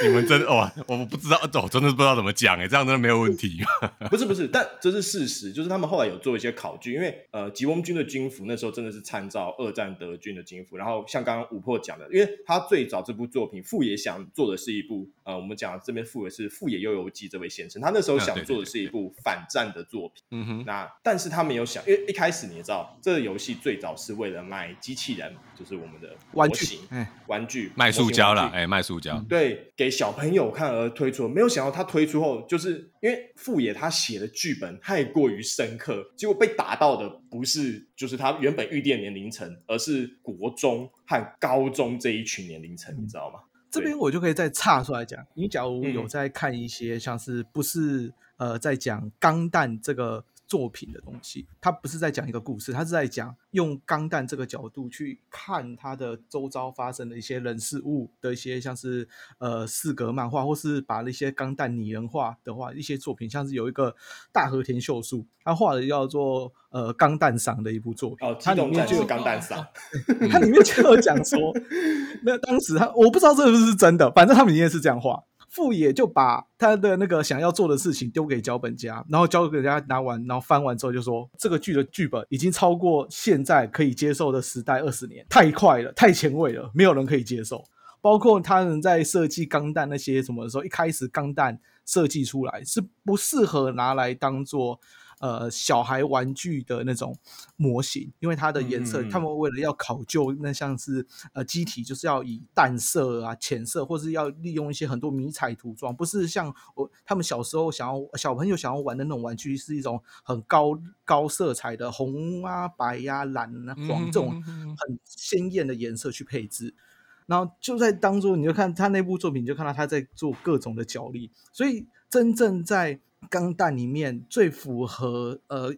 你们真的哇！我不知道，我真的不知道怎么讲哎，这样真的没有问题吗？不是不是，但这是事实，就是他们后来有做一些考据，因为呃，吉翁军的军服那时候真的是参照二战德军的军服，然后像刚刚五破讲的，因为他最早这部作品富野想做的是一部呃，我们讲这边富野是富野悠游记这位先生，他那时候想做的是一部反战的作品，嗯哼，那但是他没有想，因为一开始你也知道，这个游戏最早是为了卖机器人，就是我们的玩具，玩具卖塑胶了，哎，卖塑胶，对。给小朋友看而推出，没有想到他推出后，就是因为富野他写的剧本太过于深刻，结果被打到的不是就是他原本预定年龄层，而是国中和高中这一群年龄层，你知道吗？这边我就可以再岔出来讲，你假如有在看一些像是不是呃在讲钢弹这个。作品的东西，他不是在讲一个故事，他是在讲用钢弹这个角度去看他的周遭发生的一些人事物的一些，像是呃四格漫画，或是把那些钢弹拟人化的话，一些作品，像是有一个大和田秀树，他画的叫做呃钢弹赏的一部作品，哦，它里面就有钢弹赏，它里面就有讲说，那当时他我不知道这是不是真的，反正他们里面是这样画。富野就把他的那个想要做的事情丢给脚本家，然后脚本家拿完，然后翻完之后就说：“这个剧的剧本已经超过现在可以接受的时代二十年，太快了，太前卫了，没有人可以接受。”包括他们在设计钢弹那些什么的时候，一开始钢弹设计出来是不适合拿来当做。呃，小孩玩具的那种模型，因为它的颜色，嗯、他们为了要考究，那像是呃机体，就是要以淡色啊、浅色，或是要利用一些很多迷彩涂装，不是像我他们小时候想要小朋友想要玩的那种玩具，是一种很高高色彩的红啊、白呀、啊、蓝啊、黄这种很鲜艳的颜色去配置。然后就在当中，你就看他那部作品，你就看到他在做各种的角力，所以真正在。钢弹里面最符合呃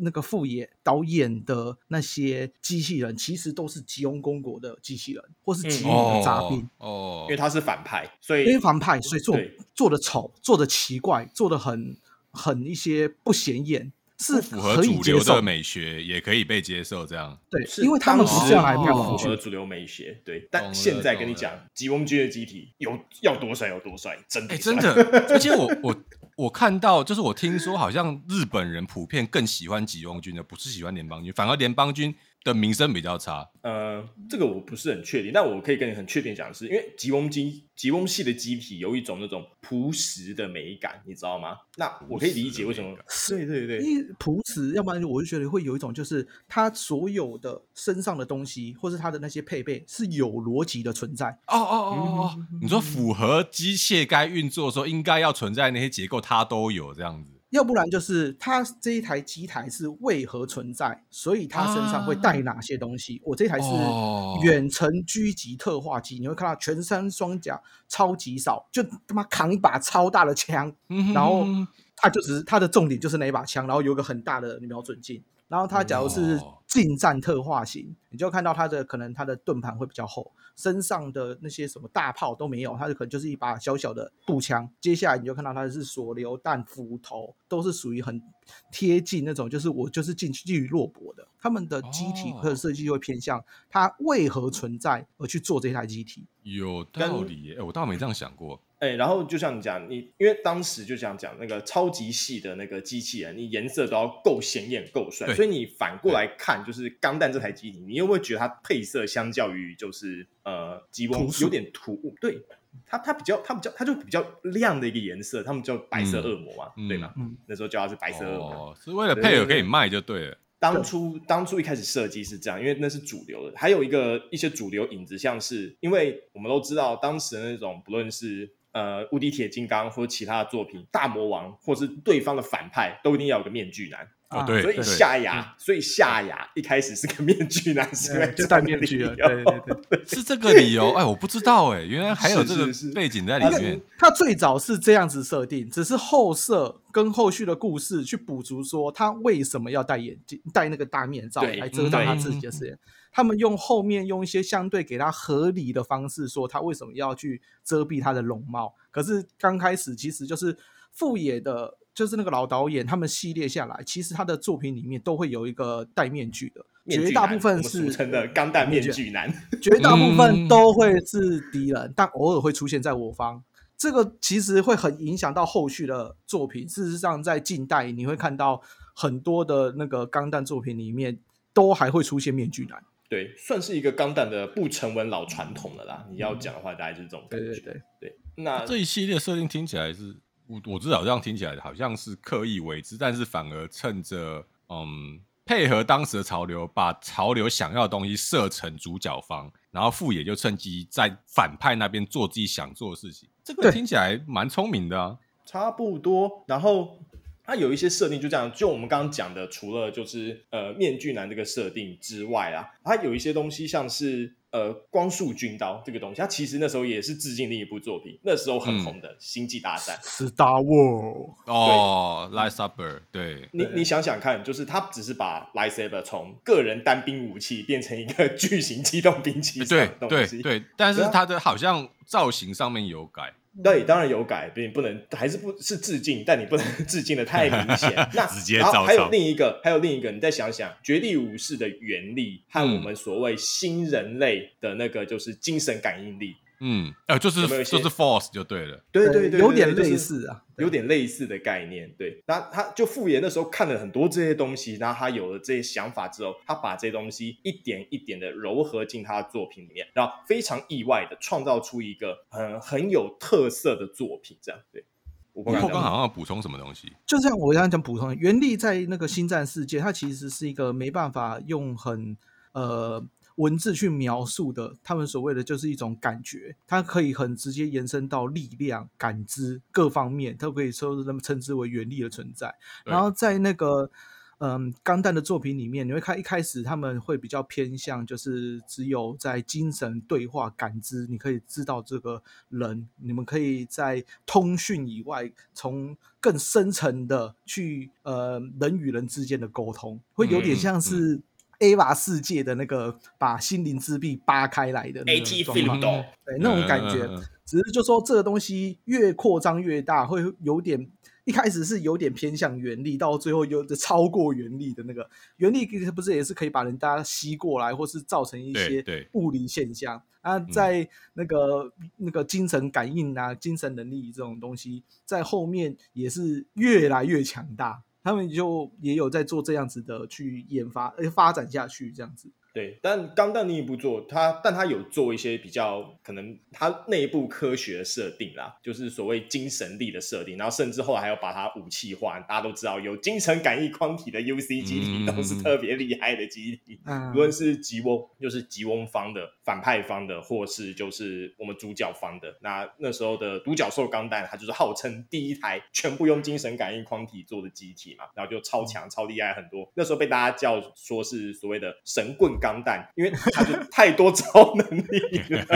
那个副野导演的那些机器人，其实都是吉翁公国的机器人，或是吉翁的杂兵哦，因为他是反派，所以因为反派，所以做做的丑，做的奇怪，做的很很一些不显眼，是符合主流的美学，也可以被接受这样。对，因为他们是这样来描符合主流美学。对，但现在跟你讲，吉翁军的机体有要多帅有多帅，真的真的，而且我我。我看到，就是我听说，好像日本人普遍更喜欢吉翁军的，不是喜欢联邦军，反而联邦军的名声比较差。呃，这个我不是很确定，但我可以跟你很确定讲的是，因为吉翁机、吉翁系的机体有一种那种朴实的美感，你知道吗？那我可以理解为什么。对对对，因为朴实，要不然我就觉得会有一种，就是它所有的身上的东西，或是它的那些配备是有逻辑的存在。哦哦哦哦，你说符合机械该运作的时候应该要存在那些结构，它都有这样子。要不然就是它这一台机台是为何存在，所以它身上会带哪些东西？啊、我这台是远程狙击特化机，你会看到全身装甲超级少，就他妈扛一把超大的枪，然后它就只是它的重点就是那一把枪，然后有个很大的瞄准镜，然后它假如是近战特化型，你就看到它的可能它的盾盘会比较厚。身上的那些什么大炮都没有，它就可能就是一把小小的步枪。接下来你就看到它是锁榴弹、斧头，都是属于很贴近那种，就是我就是近距离落搏的。他们的机体或者设计就会偏向它为何存在而去做这台机体。有道理，哎，我倒没这样想过。哎，然后就像你讲，你因为当时就想讲那个超级细的那个机器人，你颜色都要够显眼、够帅，所以你反过来看，就是钢弹这台机体，你又会觉得它配色相较于就是呃吉翁有点突兀，对它它比较它比较它就比较亮的一个颜色，他们叫白色恶魔嘛，对吗？那时候叫它是白色恶魔，是为了配合可以卖就对了。当初当初一开始设计是这样，因为那是主流的，还有一个一些主流影子，像是因为我们都知道当时的那种不论是。呃，无敌铁金刚或者其他的作品，大魔王或是对方的反派，都一定要有个面具男。哦，对，所以下牙，所以下牙一开始是个面具男，是就戴面具了。对对对，是这个理由。哎，我不知道哎，原来还有这个背景在里面。他最早是这样子设定，只是后设跟后续的故事去补足，说他为什么要戴眼镜、戴那个大面罩来遮挡他自己的视野。他们用后面用一些相对给他合理的方式说他为什么要去遮蔽他的容貌。可是刚开始其实就是富野的。就是那个老导演他们系列下来，其实他的作品里面都会有一个戴面具的，绝大部分是俗称的钢弹面具男，绝大部分都会是敌人，嗯、但偶尔会出现在我方。这个其实会很影响到后续的作品。事实上，在近代你会看到很多的那个钢弹作品里面，都还会出现面具男。对，算是一个钢弹的不成文老传统了啦。你要讲的话，大概就是这种感觉。对对对，对。那这一系列设定听起来是，我我知道这样听起来好像是刻意为之，但是反而趁着嗯配合当时的潮流，把潮流想要的东西设成主角方，然后富野就趁机在反派那边做自己想做的事情。这个听起来蛮聪明的啊，差不多。然后。它有一些设定就这样，就我们刚刚讲的，除了就是呃面具男这个设定之外啊，它有一些东西像是呃光束军刀这个东西，它其实那时候也是致敬另一部作品，那时候很红的《星际大战》嗯。Star War 哦，Lightsaber，对，你你想想看，就是他只是把 Lightsaber 从个人单兵武器变成一个 巨型机动兵器，对对对，但是它的好像造型上面有改。对，当然有改，你不能还是不是致敬，但你不能 致敬的太明显。那直接然后还有另一个，还有另一个，你再想想，绝地武士的原力和我们所谓新人类的那个就是精神感应力。嗯，呃，就是有有就是 force 就对了，对对对，有点类似啊，有点类似的概念。对，那他就富野那时候看了很多这些东西，然后他有了这些想法之后，他把这些东西一点一点的糅合进他的作品里面，然后非常意外的创造出一个很很有特色的作品。这样，对，我刚刚好像要补充什么东西？就像我刚刚讲补充，原力在那个星战世界，它其实是一个没办法用很呃。文字去描述的，他们所谓的就是一种感觉，它可以很直接延伸到力量、感知各方面，都可以说是他们称之为原力的存在。然后在那个嗯钢弹的作品里面，你会看一开始他们会比较偏向，就是只有在精神对话、感知，你可以知道这个人，你们可以在通讯以外，从更深层的去呃人与人之间的沟通，会有点像是。Ava 世界的那个把心灵之壁扒开来的那种状况，对那种感觉，只是就说这个东西越扩张越大，会有点一开始是有点偏向原力，到最后有的超过原力的那个。原力，不是也是可以把人家吸过来，或是造成一些物理现象。啊？在那个那个精神感应啊、精神能力这种东西，在后面也是越来越强大。他们就也有在做这样子的去研发，而且发展下去这样子。对，但钢弹另一部做他，但他有做一些比较可能他内部科学的设定啦，就是所谓精神力的设定，然后甚至后来还要把它武器化。大家都知道，有精神感应框体的 UC 机体都是特别厉害的机体，嗯、无论是吉翁，就是吉翁方的反派方的，或是就是我们主角方的。那那时候的独角兽钢弹，它就是号称第一台全部用精神感应框体做的机体嘛，然后就超强、超厉害很多。那时候被大家叫说是所谓的神棍钢。钢弹，因为他就太多超能力了。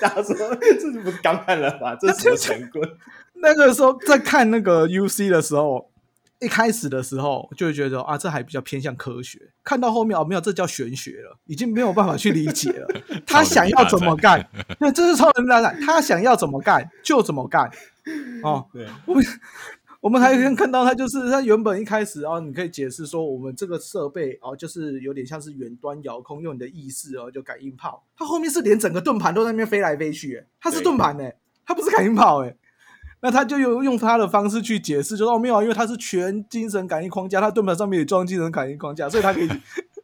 大家说这就不是钢弹了吧？这是什么神棍？那个时候在看那个 UC 的时候，一开始的时候就会觉得啊，这还比较偏向科学。看到后面哦，没有，这叫玄学了，已经没有办法去理解了。他想要怎么干？那这是超能力大战，他想要怎么干就怎么干。哦，对。我们还可以看到，它就是它原本一开始啊，你可以解释说，我们这个设备哦，就是有点像是远端遥控，用你的意识哦，就感应炮。它后面是连整个盾盘都在那边飞来飞去，它是盾盘呢，它不是感应炮哎。那他就用用他的方式去解释，就说哦没有，因为它是全精神感应框架，它盾盘上面也装精神感应框架，所以它可以。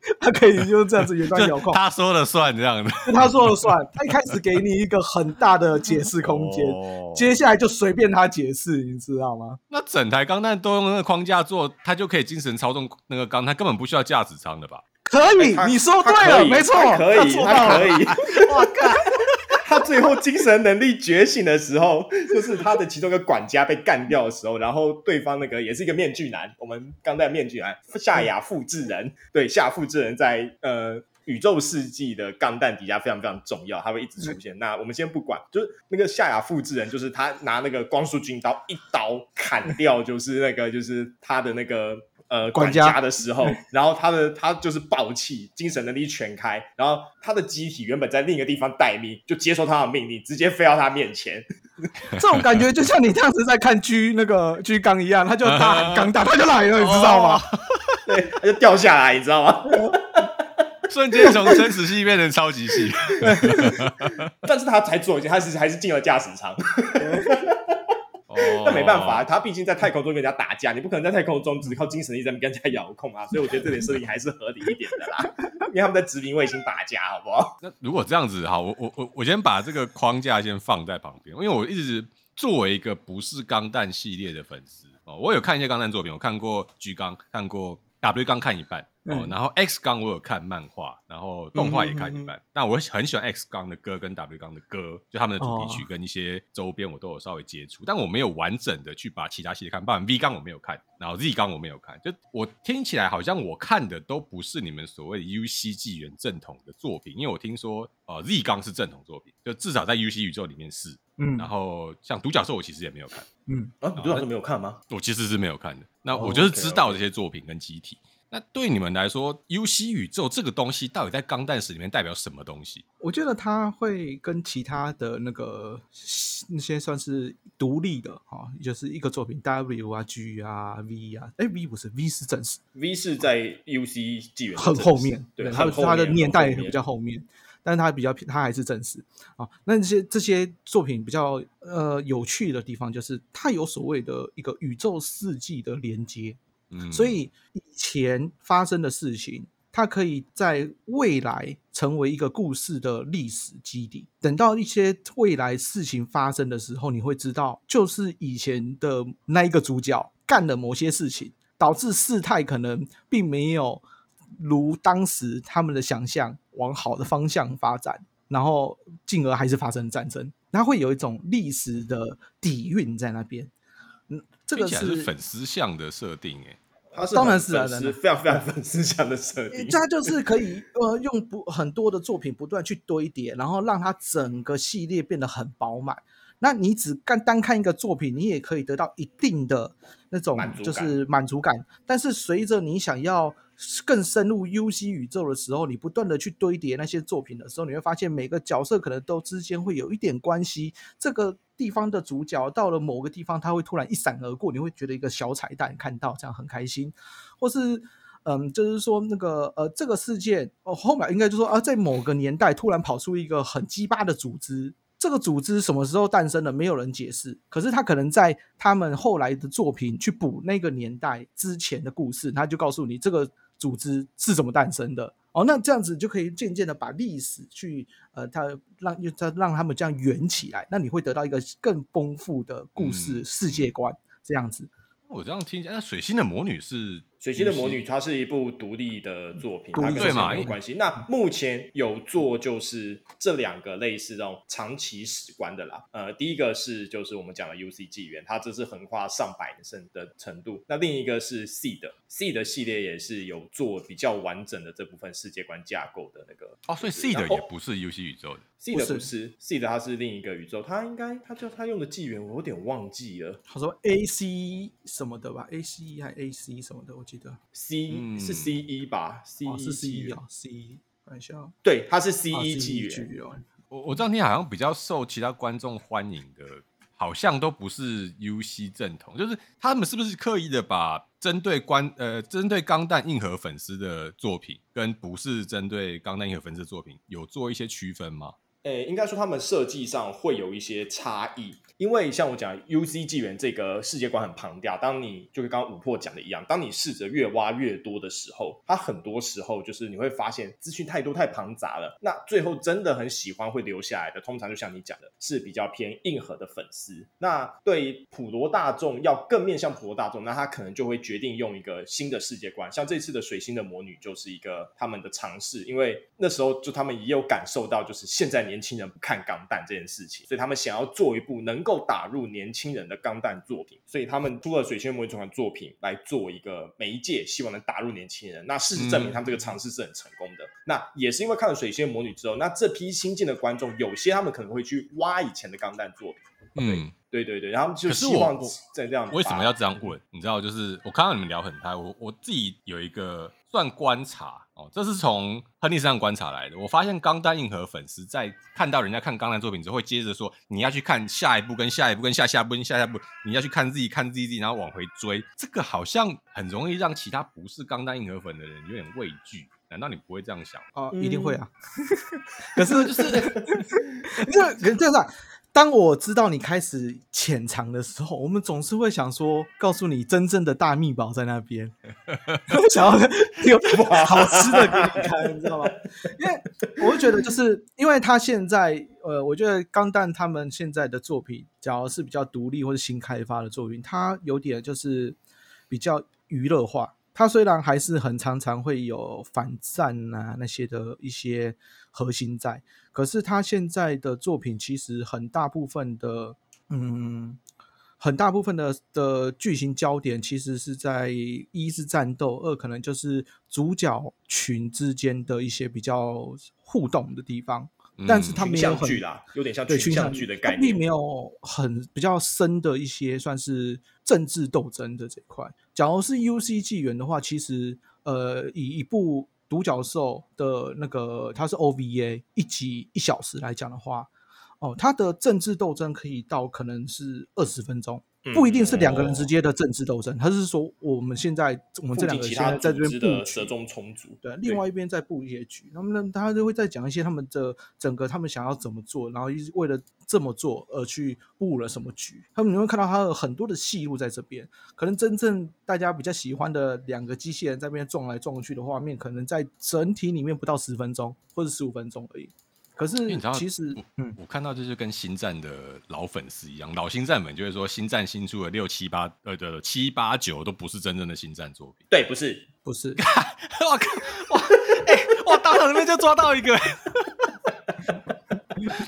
他可以就这样子远端遥控，他说了算这样的，他说了算。他一开始给你一个很大的解释空间，哦、接下来就随便他解释，你知道吗？那整台钢弹都用那个框架做，他就可以精神操纵那个钢，他根本不需要驾驶舱的吧？可以，欸、你说对了，没错，可以，他可以。我靠！他最后精神能力觉醒的时候，就是他的其中一个管家被干掉的时候，然后对方那个也是一个面具男，我们钢弹面具男夏亚复制人，对，夏亚复制人在呃宇宙世纪的钢弹底下非常非常重要，他会一直出现。那我们先不管，就是那个夏亚复制人，就是他拿那个光束军刀一刀砍掉，就是那个就是他的那个呃管家的时候，然后他的他就是爆气，精神能力全开，然后他的机体原本在另一个地方待命，就接受他的命令，直接飞到他面前。这种感觉就像你当时在看 G 那个 G 刚一样，他就大喊 刚大，他就来了，你知道吗？对，他就掉下来，你知道吗？瞬间从生死系变成超级系，但是他才做一件，他是还是进了驾驶舱。那没办法，他毕竟在太空中跟人家打架，你不可能在太空中只靠精神力在跟人家遥控啊，所以我觉得这点设定还是合理一点的啦。因为他们在殖民卫星打架，好不好？那如果这样子，哈，我我我我先把这个框架先放在旁边，因为我一直作为一个不是钢弹系列的粉丝哦，我有看一些钢弹作品，我看过 G 钢，看过 W 钢，看一半。哦，嗯、然后 X 钢我有看漫画，然后动画也看一半。嗯、哼哼，但我很喜欢 X 钢的歌跟 W 钢的歌，就他们的主题曲跟一些周边我都有稍微接触，哦、但我没有完整的去把其他系列看。包括 V 钢我没有看，然后 Z 钢我没有看。就我听起来好像我看的都不是你们所谓的 UC 纪元正统的作品，因为我听说呃 Z 钢是正统作品，就至少在 UC 宇宙里面是。嗯，然后像独角兽我其实也没有看。嗯，啊，独角兽没有看吗？我其实是没有看的。那我就是知道这些作品跟机体。哦 okay, okay 那对你们来说，UC 宇宙这个东西到底在钢弹史里面代表什么东西？我觉得它会跟其他的那个那些算是独立的哈，就是一个作品 W 啊、G 啊、V 啊，哎 V 不是 V 是正史，V 是在 UC 纪元很后面，对，它它的年代比较后面，但是它比较它还是正史啊。那这些这些作品比较呃有趣的地方，就是它有所谓的一个宇宙世纪的连接。所以以前发生的事情，它可以在未来成为一个故事的历史基底。等到一些未来事情发生的时候，你会知道，就是以前的那一个主角干了某些事情，导致事态可能并没有如当时他们的想象往好的方向发展，然后进而还是发生战争。它会有一种历史的底蕴在那边。嗯，这个是粉丝向的设定，诶。他是当然是啊，是非常非常粉丝向的设定。他就是可以呃用不很多的作品不断去堆叠，然后让它整个系列变得很饱满。那你只看单看一个作品，你也可以得到一定的那种就是满足感。但是随着你想要更深入 UC 宇宙的时候，你不断的去堆叠那些作品的时候，你会发现每个角色可能都之间会有一点关系。这个地方的主角到了某个地方，他会突然一闪而过，你会觉得一个小彩蛋看到这样很开心，或是嗯，就是说那个呃这个事件哦后面应该就说啊，在某个年代突然跑出一个很鸡巴的组织，这个组织什么时候诞生的，没有人解释，可是他可能在他们后来的作品去补那个年代之前的故事，他就告诉你这个组织是怎么诞生的。哦，那这样子就可以渐渐的把历史去，呃，他让他让他们这样圆起来，那你会得到一个更丰富的故事、嗯、世界观，这样子。我这样听起来，那水星的魔女是？水星的魔女，它是一部独立的作品，它跟什么有关系？那目前有做就是这两个类似这种长期史观的啦。呃，第一个是就是我们讲的 UC 纪元，它这是横跨上百年的程度。那另一个是 Seed，Seed 系列也是有做比较完整的这部分世界观架构的那个。哦，所以 Seed 也不是 UC 宇宙的。Seed 不是，Seed 它是另一个宇宙，它应该它叫它用的纪元我有点忘记了。他说 AC 什么的吧，AC 还 AC 什么的，我记得。记得 C、嗯、是 C 一吧？C 是 C 一啊，C 看一下，对，它是 C 一纪元。我我这两天好像比较受其他观众欢迎的，好像都不是 UC 正统，就是他们是不是刻意的把针对关呃针对钢弹硬核粉丝的作品，跟不是针对钢弹硬核粉丝的作品有做一些区分吗？诶，应该说他们设计上会有一些差异，因为像我讲 UC 纪元这个世界观很庞大，当你就跟刚刚五破讲的一样，当你试着越挖越多的时候，它很多时候就是你会发现资讯太多太庞杂了，那最后真的很喜欢会留下来的，通常就像你讲的，是比较偏硬核的粉丝。那对普罗大众要更面向普罗大众，那他可能就会决定用一个新的世界观，像这次的水星的魔女就是一个他们的尝试，因为那时候就他们也有感受到，就是现在你年轻人不看钢弹这件事情，所以他们想要做一部能够打入年轻人的钢弹作品，所以他们出了《水仙魔女》这款作品来做一个媒介，希望能打入年轻人。那事实证明，他们这个尝试是很成功的。嗯、那也是因为看了《水仙魔女》之后，那这批新进的观众，有些他们可能会去挖以前的钢弹作品。嗯。对对对，然后就希望在这样。为什么要这样问？你知道，就是我看到你们聊很嗨，我我自己有一个算观察哦，这是从亨利身上观察来的。我发现钢弹硬核粉丝在看到人家看钢弹作品之后，会接着说你要去看下一部，跟下一部，跟下下部，跟下下部，你要去看自己看自己，然后往回追。这个好像很容易让其他不是钢弹硬核粉的人有点畏惧。难道你不会这样想？啊，一定会啊。可是就是 这这这样。当我知道你开始潜藏的时候，我们总是会想说，告诉你真正的大秘宝在那边，想要有好吃的给你看，你知道吗？因为我会觉得，就是因为他现在，呃，我觉得钢蛋他们现在的作品，假如是比较独立或者新开发的作品，它有点就是比较娱乐化。它虽然还是很常常会有反战啊那些的一些核心在，可是他现在的作品其实很大部分的，嗯，很大部分的的剧情焦点其实是在一是战斗，二可能就是主角群之间的一些比较互动的地方。但是他没有很有点像群像剧的概念，并没有很比较深的一些算是政治斗争的这一块。假如是 UC 纪元的话，其实呃，以一部独角兽的那个它是 OVA 一集一小时来讲的话，哦，它的政治斗争可以到可能是二十分钟。不一定是两个人之间的政治斗争，他是说我们现在我们这两个现在在这边布局，中重组，对，另外一边在布一些局，那么呢，他就会再讲一些他们的整个他们想要怎么做，然后为了这么做而去布了什么局，他们你会看到他有很多的戏路在这边，可能真正大家比较喜欢的两个机器人在这边撞来撞去的画面，可能在整体里面不到十分钟或者十五分钟而已。可是你知道，其实，嗯，我看到就是跟星战的老粉丝一样，老星战们就会说，星战新出的六七八呃的七八九都不是真正的星战作品。对，不是，不是。我靠，哇，哎、欸，我当场里面就抓到一个。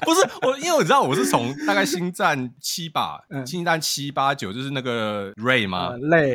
不是我，因为我知道我是从大概星战七吧，嗯、星战七八九就是那个 Ray 吗？累、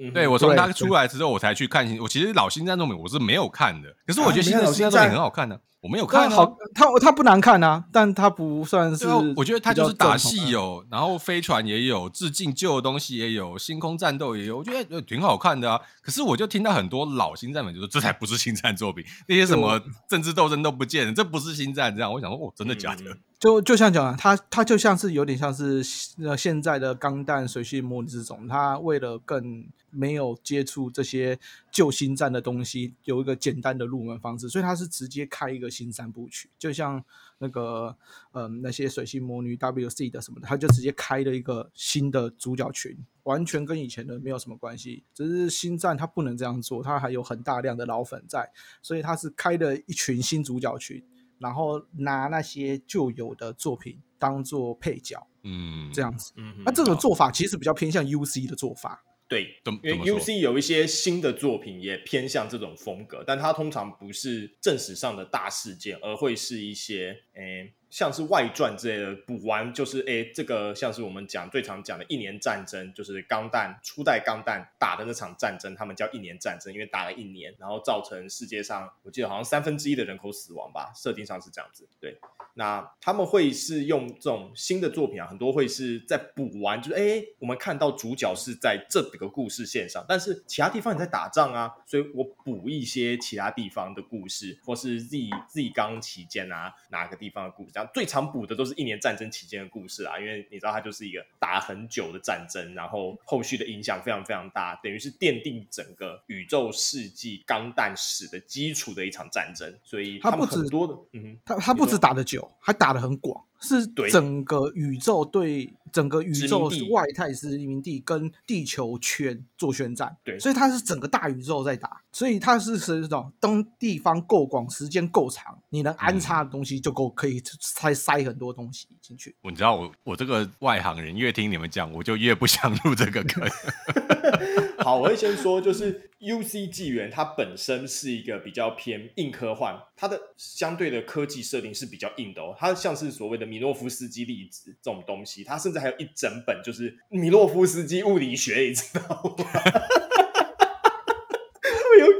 嗯，对，我从他出来之后我才去看。我其实老星战作品我是没有看的，可是我觉得新的星战作品很好看呢、啊。我没有看、啊，好，他他不难看啊，但他不算是。我觉得他就是打戏有，然后飞船也有，致敬旧的东西也有，星空战斗也有，我觉得挺好看的啊。可是我就听到很多老星战粉就说，这才不是星战作品，那些什么政治斗争都不见了，这不是星战这样。我想说，哦，真的假的？嗯就就像讲啊，他他就像是有点像是呃现在的钢弹水星魔女这种，他为了更没有接触这些旧星战的东西，有一个简单的入门方式，所以他是直接开一个新三部曲，就像那个嗯、呃、那些水星魔女 WC 的什么的，他就直接开了一个新的主角群，完全跟以前的没有什么关系，只是星战他不能这样做，他还有很大量的老粉在，所以他是开了一群新主角群。然后拿那些旧有的作品当做配角，嗯，这样子，嗯，那这种做法其实比较偏向 UC 的做法，对，因为 UC 有一些新的作品也偏向这种风格，但它通常不是正史上的大事件，而会是一些，诶。像是外传之类的补完，就是诶，这个像是我们讲最常讲的一年战争，就是钢弹初代钢弹打的那场战争，他们叫一年战争，因为打了一年，然后造成世界上我记得好像三分之一的人口死亡吧，设定上是这样子。对，那他们会是用这种新的作品啊，很多会是在补完，就是诶，我们看到主角是在这个故事线上，但是其他地方也在打仗啊，所以我补一些其他地方的故事，或是 Z Z 钢期间啊哪个地方的故事。最常补的都是一年战争期间的故事啊，因为你知道它就是一个打很久的战争，然后后续的影响非常非常大，等于是奠定整个宇宙世纪钢弹史的基础的一场战争。所以它不止多的，嗯，它它不止打的久，还打的很广。是整个宇宙对整个宇宙外太殖民地跟地球圈做宣战，对，所以它是整个大宇宙在打，所以它是是这种当地方够广，时间够长，你能安插的东西就够，可以塞塞很多东西进去。你知道我我这个外行人越听你们讲，我就越不想入这个坑。好，我会先说，就是 UC 纪元它本身是一个比较偏硬科幻，它的相对的科技设定是比较硬的哦。它像是所谓的米洛夫斯基粒子这种东西，它甚至还有一整本就是米洛夫斯基物理学，你知道吗？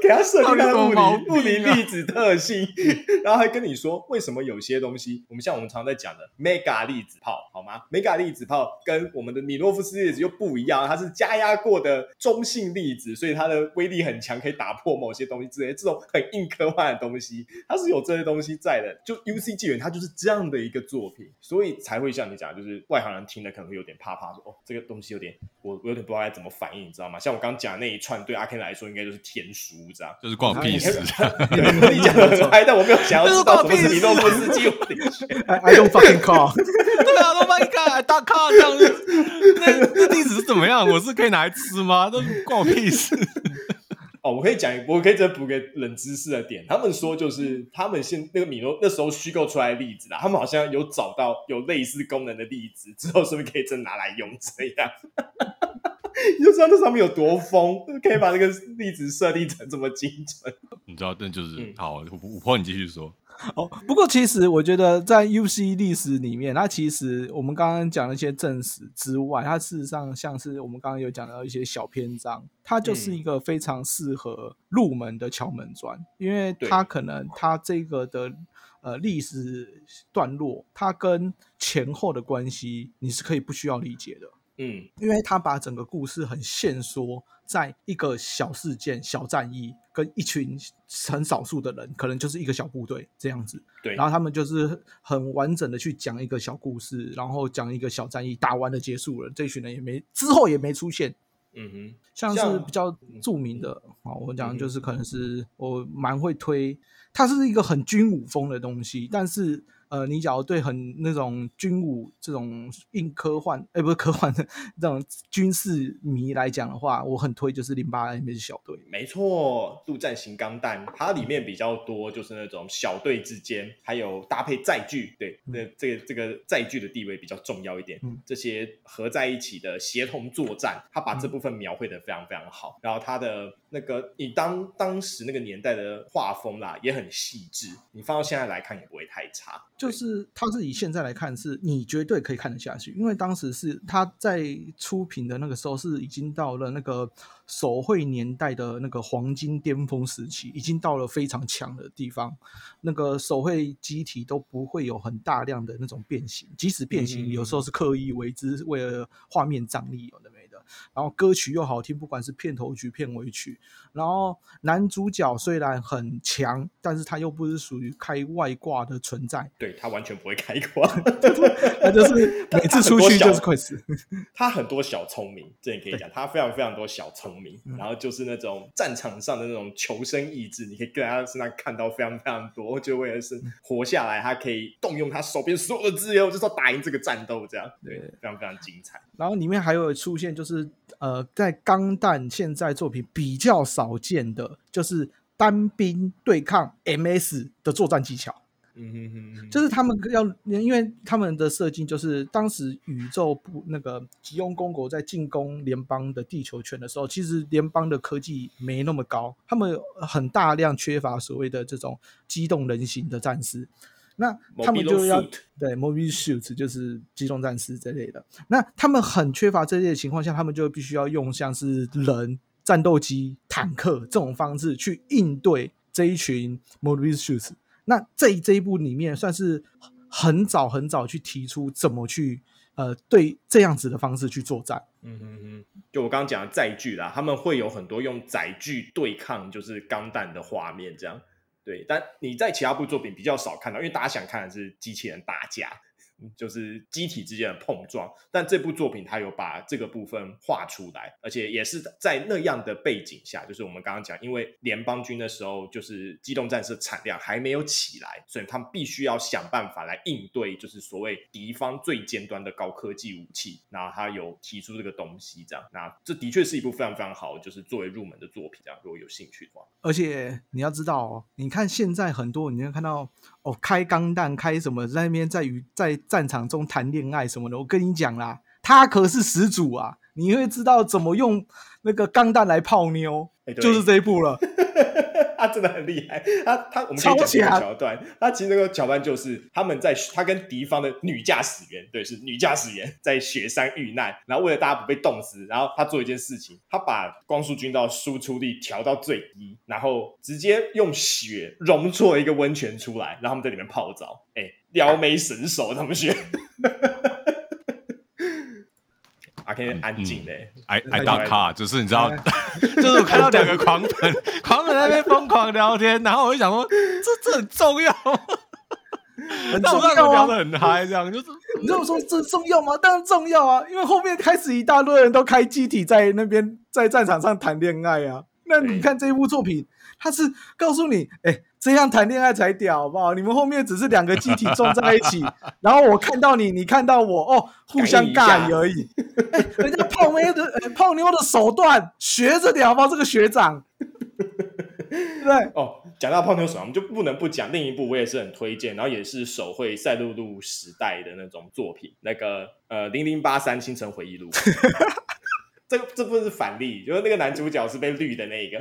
给他设定他的物理物理粒子特性，然后还跟你说为什么有些东西，我们像我们常在讲的 mega 粒子炮，好吗？mega 粒子炮跟我们的米诺夫斯粒子又不一样，它是加压过的中性粒子，所以它的威力很强，可以打破某些东西之类。这种很硬科幻的东西，它是有这些东西在的。就 UC 纪元，它就是这样的一个作品，所以才会像你讲，就是外行人听了可能会有点怕怕，说哦，这个东西有点，我我有点不知道该怎么反应，你知道吗？像我刚刚讲的那一串，对阿 Ken 来说应该就是天书，就是关我屁事。你讲的很嗨，但我没有想要知道什么是米诺夫斯基。I don't fucking call。对啊，don't fucking call，大咖这样子，那那历史是怎么样？我是可以拿来吃吗？都关我屁事。哦，我可以讲，我可以再补个冷知识的点。他们说，就是他们现那个米诺那时候虚构出来的例子啦，他们好像有找到有类似功能的例子，之后是不是可以真拿来用？这样，你就知道那上面有多疯，可以把那个例子设定成这么精准。你知道，那就是、嗯、好。五波，你继续说。哦，不过其实我觉得在 UC 历史里面，它其实我们刚刚讲那些正史之外，它事实上像是我们刚刚有讲到一些小篇章，它就是一个非常适合入门的敲门砖，嗯、因为它可能它这个的呃历史段落，它跟前后的关系你是可以不需要理解的，嗯，因为他把整个故事很限缩。在一个小事件、小战役，跟一群很少数的人，可能就是一个小部队这样子。对，然后他们就是很完整的去讲一个小故事，然后讲一个小战役，打完了结束了。这群人也没之后也没出现。嗯哼，像是比较著名的啊，我讲就是可能是我蛮会推，它是一个很军武风的东西，但是。呃，你假如对很那种军武这种硬科幻，哎，不是科幻的这种军事迷来讲的话，我很推就是零八 M 是小队。没错，陆战型钢弹，它里面比较多就是那种小队之间，还有搭配载具，对，那、嗯、这个这个载具的地位比较重要一点。嗯，这些合在一起的协同作战，他把这部分描绘的非常非常好。嗯、然后他的那个，你当当时那个年代的画风啦，也很细致，你放到现在来看也不会太差。就是他是以现在来看，是你绝对可以看得下去，因为当时是他在出品的那个时候是已经到了那个手绘年代的那个黄金巅峰时期，已经到了非常强的地方。那个手绘机体都不会有很大量的那种变形，即使变形，有时候是刻意为之，为了画面张力，有的没的。然后歌曲又好听，不管是片头曲、片尾曲。然后男主角虽然很强，但是他又不是属于开外挂的存在。对，他完全不会开挂，他就是每次出去就是快死。他很多小聪明，这你可以讲，他非常非常多小聪明。然后就是那种战场上的那种求生意志，你可以在他身上看到非常非常多。就为了是活下来，他可以动用他手边所有的资源，就是要打赢这个战斗，这样对，非常非常精彩。然后里面还有出现，就是呃，在钢弹现在作品比较少见的，就是单兵对抗 MS 的作战技巧。嗯哼哼哼，就是他们要，因为他们的设计就是当时宇宙部那个吉翁公国在进攻联邦的地球圈的时候，其实联邦的科技没那么高，他们很大量缺乏所谓的这种机动人形的战士。那他们就要对 mobile suits，就是机动战士之类的。那他们很缺乏这类的情况下，他们就必须要用像是人、战斗机、坦克这种方式去应对这一群 mobile suit。那这这一部里面算是很早很早去提出怎么去呃对这样子的方式去作战。嗯嗯嗯，就我刚刚讲的载具啦，他们会有很多用载具对抗就是钢弹的画面这样。对，但你在其他部作品比较少看到，因为大家想看的是机器人打架。就是机体之间的碰撞，但这部作品它有把这个部分画出来，而且也是在那样的背景下，就是我们刚刚讲，因为联邦军的时候，就是机动战士产量还没有起来，所以他们必须要想办法来应对，就是所谓敌方最尖端的高科技武器。然后他有提出这个东西，这样，那这的确是一部非常非常好，就是作为入门的作品，这样如果有兴趣的话。而且你要知道哦，你看现在很多，你会看到哦，开钢弹，开什么在那边在与在。战场中谈恋爱什么的，我跟你讲啦，他可是始祖啊！你会知道怎么用那个钢弹来泡妞，欸、就是这一步了。他真的很厉害。他他我们可以讲这个桥段，他其实那个桥段就是他们在他跟敌方的女驾驶员，对，是女驾驶员在雪山遇难，然后为了大家不被冻死，然后他做一件事情，他把光速军刀输出力调到最低，然后直接用雪融做一个温泉出来，然后他们在里面泡澡。哎、欸，撩妹神手同学。阿 Ken 安静嘞，I I don't care，就是你知道，就是我看到两个狂粉，狂粉在那边疯狂聊天，然后我就想说，这这很重要，很重要啊，聊得很嗨，这样就是，你知道我说这重要吗？当然重要啊，因为后面开始一大堆人都开机体在那边在战场上谈恋爱啊，那你看这一部作品，他是告诉你，哎、欸。这样谈恋爱才屌，好不好？你们后面只是两个机体撞在一起，然后我看到你，你看到我，哦，互相尬而已。哎，人家泡妞的、欸、泡妞的手段学着点，好不好？这个学长，对哦。讲到泡妞手段，我们就不能不讲另一部，我也是很推荐，然后也是手绘赛璐璐时代的那种作品，那个呃零零八三清晨回忆录。这这部是反例，就是那个男主角是被绿的那一个。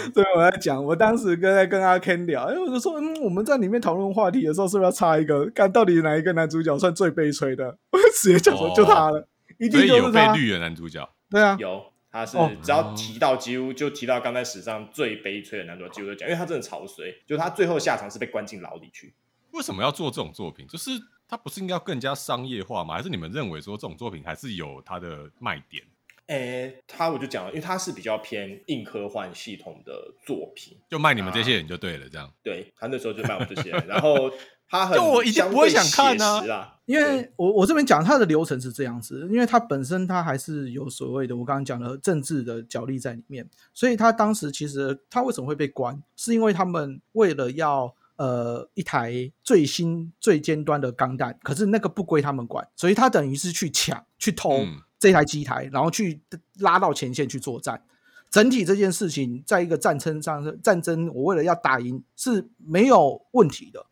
对，我在讲，我当时跟在跟阿 Ken 聊，哎，我就说，嗯，我们在里面讨论话题的时候，是不是要插一个，看到底哪一个男主角算最悲催的？我直接讲说，就他了，一定就是他。有被绿的男主角，对啊，有，他是只要提到，几乎就提到刚才史上最悲催的男主角，几乎都讲，因为他真的潮水，就他最后下场是被关进牢里去。为什么要做这种作品？就是他不是应该要更加商业化吗？还是你们认为说这种作品还是有它的卖点？诶、欸，他我就讲了，因为他是比较偏硬科幻系统的作品，就卖你们这些人就对了，这样。对，他那时候就卖我们这些人，然后他很，就我一定不会想看呢、啊，因为我我这边讲他的流程是这样子，因为他本身他还是有所谓的我刚刚讲的政治的角力在里面，所以他当时其实他为什么会被关，是因为他们为了要呃一台最新最尖端的钢弹，可是那个不归他们管，所以他等于是去抢去偷。嗯这台机台，然后去拉到前线去作战。整体这件事情，在一个战争上，战争我为了要打赢是没有问题的。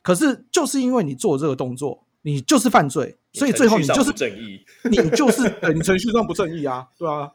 可是就是因为你做这个动作，你就是犯罪，所以最后你就是正义，你就是 对你程序上不正义啊，对啊。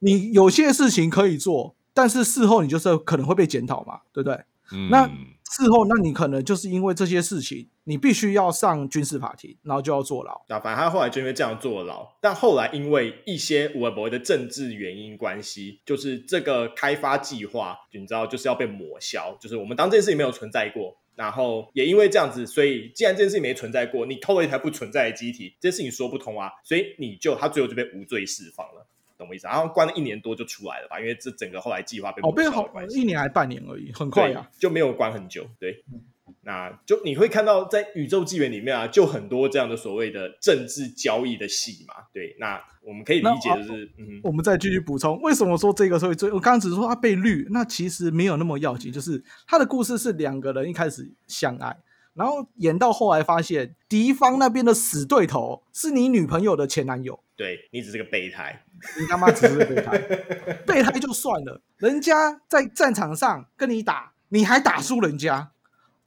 你有些事情可以做，但是事后你就是可能会被检讨嘛，对不对？嗯、那。事后，那你可能就是因为这些事情，你必须要上军事法庭，然后就要坐牢。那反正他后来就因为这样坐牢，但后来因为一些微博的政治原因关系，就是这个开发计划，你知道，就是要被抹消，就是我们当这件事情没有存在过。然后也因为这样子，所以既然这件事情没存在过，你偷了一台不存在的机体，这件事情说不通啊，所以你就他最后就被无罪释放了。懂我意思？然后关了一年多就出来了吧？因为这整个后来计划被哦，被好一年还半年而已，很快啊，就没有关很久。对，嗯、那就你会看到在宇宙纪元里面啊，就很多这样的所谓的政治交易的戏嘛。对，那我们可以理解就是，嗯，我们再继续补充，为什么说这个所以最我刚刚只是说他被绿，那其实没有那么要紧，就是他的故事是两个人一开始相爱。然后演到后来，发现敌方那边的死对头是你女朋友的前男友。对，你只是个备胎，你他妈只是个备胎，备胎就算了，人家在战场上跟你打，你还打输人家，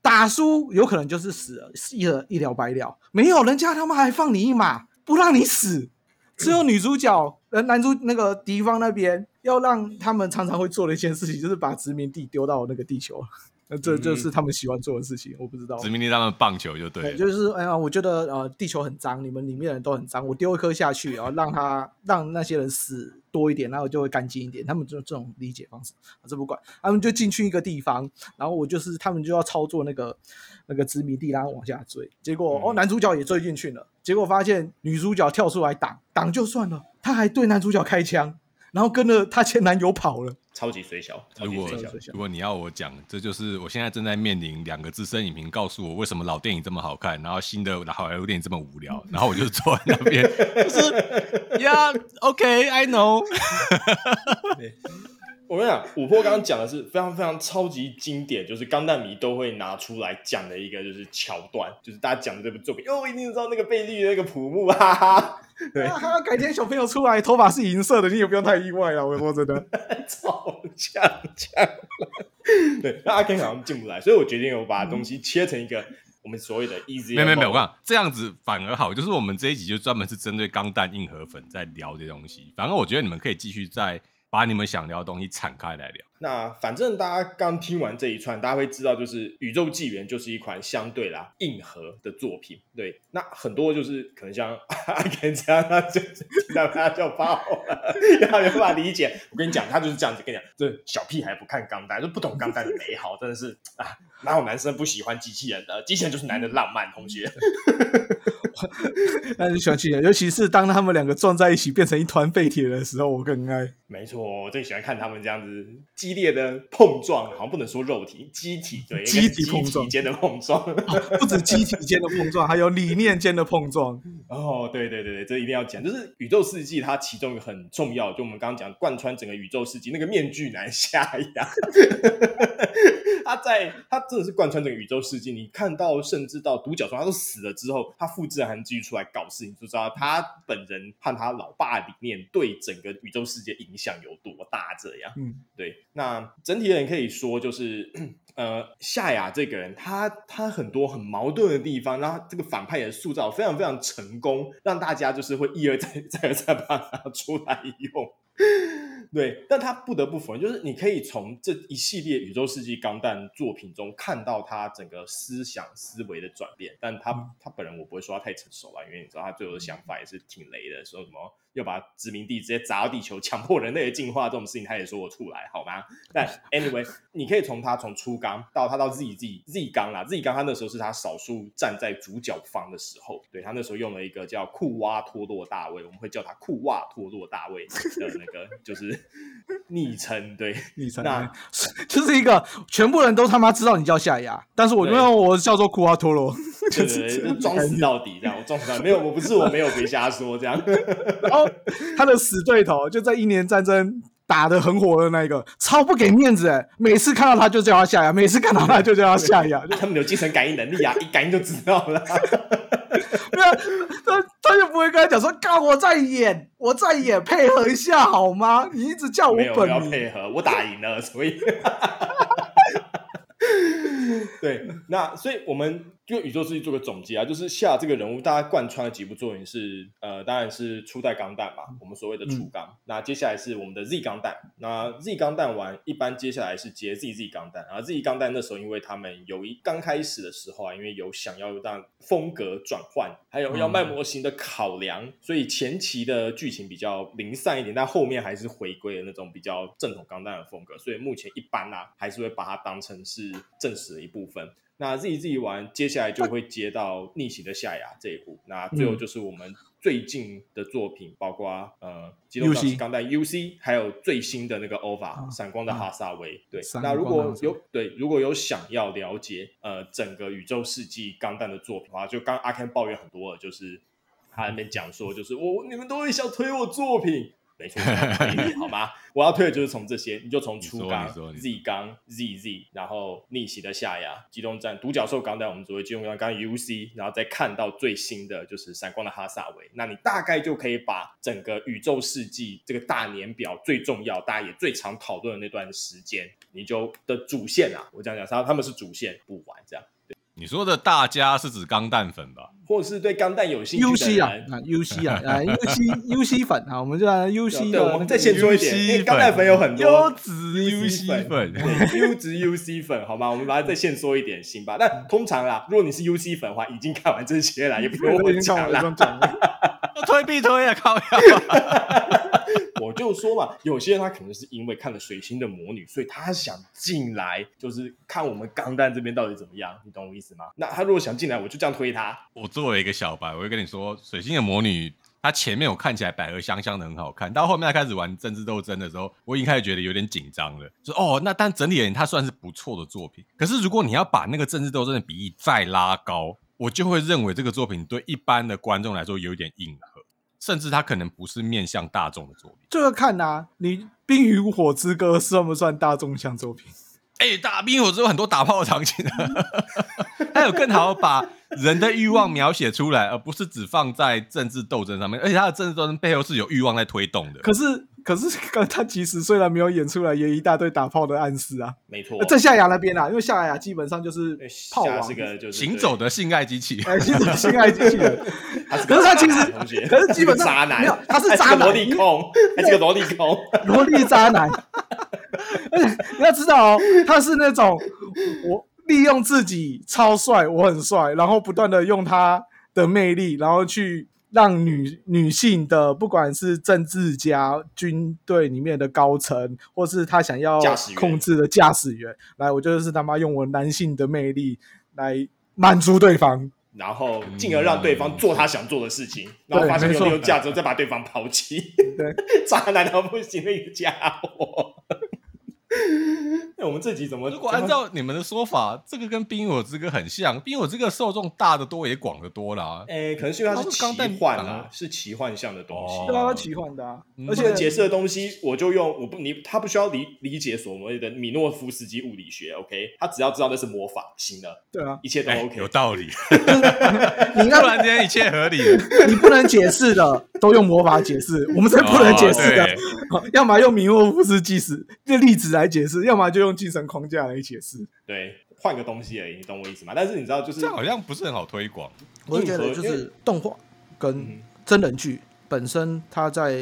打输有可能就是死了，一了一了百了。没有，人家他妈还放你一马，不让你死。只有女主角，呃，男主那个敌方那边要让他们常常会做的一件事情，就是把殖民地丢到那个地球。那这就是他们喜欢做的事情，嗯、我不知道。殖民地他们棒球就对，对，就是哎呀，我觉得呃，地球很脏，你们里面的人都很脏，我丢一颗下去，然后让他让那些人死多一点，然后就会干净一点。他们就这种理解方式，这不管，他们就进去一个地方，然后我就是他们就要操作那个那个殖民地，然后往下追。结果、嗯、哦，男主角也追进去了，结果发现女主角跳出来挡挡就算了，他还对男主角开枪。然后跟着她前男友跑了，超级水小。如果如果你要我讲，这就是我现在正在面临两个资深影评告诉我为什么老电影这么好看，然后新的好莱坞电影这么无聊，然后我就坐在那边，就是 Yeah，OK，I know。我跟你讲，琥珀刚刚讲的是非常非常超级经典，就是钢弹迷都会拿出来讲的一个就是桥段，就是大家讲的这部作品，哦，我一定知道那个被绿的那个普木，哈哈。对，啊、改天小朋友出来头发是银色的，你也不用太意外了。我说真的，超强强。对，那阿 Ken 好像进不来，所以我决定我把东西切成一个我们所谓的 easy。没有没有没有，我讲这样子反而好，就是我们这一集就专门是针对钢弹硬核粉在聊这些东西。反而我觉得你们可以继续在。把你们想聊的东西敞开来聊。那反正大家刚听完这一串，大家会知道，就是《宇宙纪元》就是一款相对啦硬核的作品。对，那很多就是可能像阿 Ken 这样，他就让他就爆了，然后没办法理解。我跟你讲，他就是这样子跟你讲，这小屁孩不看钢弹，就不懂钢弹的美好，真的是啊，哪有男生不喜欢机器人的？机器人就是男的浪漫，同学。那你喜欢机器人，尤其是当他们两个撞在一起变成一团废铁的时候，我更爱。没错，我最喜欢看他们这样子激烈的碰撞，好像不能说肉体，机体对，机体碰撞间的碰撞，哦、不止机体间的碰撞，还有理念间的碰撞。哦，对对对对，这一定要讲，就是宇宙世纪它其中一个很重要，就我们刚刚讲贯穿整个宇宙世纪那个面具男夏亚，他在他真的是贯穿整个宇宙世纪，你看到甚至到独角兽他都死了之后，他复制人还继续出来搞事，情就知道他本人和他老爸理念对整个宇宙世界影响。有多大？这样，嗯，对。那整体人可以说，就是呃，夏雅这个人，他他很多很矛盾的地方，然后这个反派也塑造非常非常成功，让大家就是会一而再、再而再把他出来用。对，但他不得不否认，就是你可以从这一系列宇宙世纪钢弹作品中看到他整个思想思维的转变。但他他本人，我不会说他太成熟了，因为你知道他最后的想法也是挺雷的，说什么。又把殖民地直接砸到地球，强迫人类的进化这种事情，他也说我出来，好吗？但 anyway，你可以从他从初刚到他到 Z Z Z 刚啦，Z 刚他那时候是他少数站在主角方的时候，对，他那时候用了一个叫库瓦托洛大卫，我们会叫他库瓦托洛大卫的那个就是昵称，对，昵称，那 就是一个全部人都他妈知道你叫夏亚，但是我因为我叫做库瓦托洛，对对对，装死到底这样，我装死到底，没有，我不是我没有别瞎说这样。他的死对头就在一年战争打得很火的那一个，超不给面子哎！每次看到他就叫他下牙，每次看到他就叫他下牙，他们有精神感应能力啊，一感应就知道了。没有，他他就不会跟他讲说：“干，我在演，我在演，配合一下好吗？你一直叫我本要，配合，我打赢了，所以。” 对，那所以我们就宇宙世纪做个总结啊，就是夏这个人物，大家贯穿了几部作品是呃，当然是初代钢弹嘛，我们所谓的初钢。嗯、那接下来是我们的 Z 钢弹，那 Z 钢弹完，一般接下来是接 ZZ 钢弹，然后 Z 钢弹那时候，因为他们有一刚开始的时候啊，因为有想要让风格转换，还有要卖模型的考量，嗯、所以前期的剧情比较零散一点，但后面还是回归了那种比较正统钢弹的风格，所以目前一般啊，还是会把它当成是正史的一部分。那 Z Z 完，接下来就会接到逆袭的夏亚这一部。那最后就是我们最近的作品，嗯、包括呃机动战士钢弹 U C，还有最新的那个 OVA 闪光的哈萨维。啊、对，那如果有对如果有想要了解呃整个宇宙世纪钢弹的作品的话，就刚阿 Ken 抱怨很多了，就是他那边讲说，就是我你们都会想推我作品。没错，好吗？我要推的就是从这些，你就从初钢、Z 钢、ZZ，然后逆袭的夏亚、机动战、独角兽钢弹，我们所谓机动钢弹 UC，然后再看到最新的就是闪光的哈萨维，那你大概就可以把整个宇宙世纪这个大年表最重要、大家也最常讨论的那段时间，你就的主线啊，我讲讲他他们是主线，不完这样。你说的大家是指钢弹粉吧？或者是对钢弹有兴趣的人？啊，UC 啊，啊，UC UC 粉啊，我们就来 UC 的。我们再先说一点，因为钢弹粉有很多优质 UC 粉，优质 UC 粉，好吗？我们把它再先说一点，行吧？但通常啦，如果你是 UC 粉的话，已经看完这些了，也不用 我讲了。推必推啊，靠！我就说嘛，有些人他可能是因为看了《水星的魔女》，所以他想进来，就是看我们钢蛋这边到底怎么样，你懂我意思吗？那他如果想进来，我就这样推他。我作为一个小白，我会跟你说，《水星的魔女》它前面我看起来百合香香的很好看，到后面他开始玩政治斗争的时候，我已经开始觉得有点紧张了。就哦，那但整体而言，它算是不错的作品。可是如果你要把那个政治斗争的比例再拉高，我就会认为这个作品对一般的观众来说有点硬了。甚至它可能不是面向大众的作品，这个看呐、啊，你《冰与火之歌》算不算大众向作品？哎、欸，大《冰与火之歌》很多打炮的场景啊，它有更好把人的欲望描写出来，而不是只放在政治斗争上面，而且它的政治斗争背后是有欲望在推动的。可是可是刚他其实虽然没有演出来，也一大堆打炮的暗示啊。没错，在夏亚那边啊，因为夏亚基本上就是炮王，是个就是行走的性爱机器，行走的性爱机器人。可是他其实，可是基本上 渣男，没有，他是渣男，萝莉控，还是个萝莉控，萝莉渣男。而且你要知道哦，他是那种我利用自己超帅，我很帅，然后不断的用他的魅力，然后去。让女女性的，不管是政治家、军队里面的高层，或是他想要控制的驾驶员，来，我就是他妈用我男性的魅力来满足对方，然后进而让对方做他想做的事情，嗯、然后发现有没有价值，再把对方抛弃。对，渣男到不行的一个家伙。那我们这集怎么？如果按照你们的说法，这个跟《冰与火之歌》很像，《冰与火之歌》受众大得多，也广得多啦。诶，可能是因为它是奇幻啊，是奇幻向的东西。对啊，奇幻的啊。而且解释的东西，我就用我不你他不需要理理解所谓的米诺夫斯基物理学，OK？他只要知道那是魔法行了。对啊，一切都 OK，有道理。你 突然间一切合理，你不能解释的都用魔法解释，我们是不能解释的。要么用米诺夫斯基是这例子来解释，要么就用精神框架来解释。对，换个东西而已，你懂我意思吗？但是你知道，就是这好像不是很好推广。我就觉得，就是动画跟真人剧本身，它在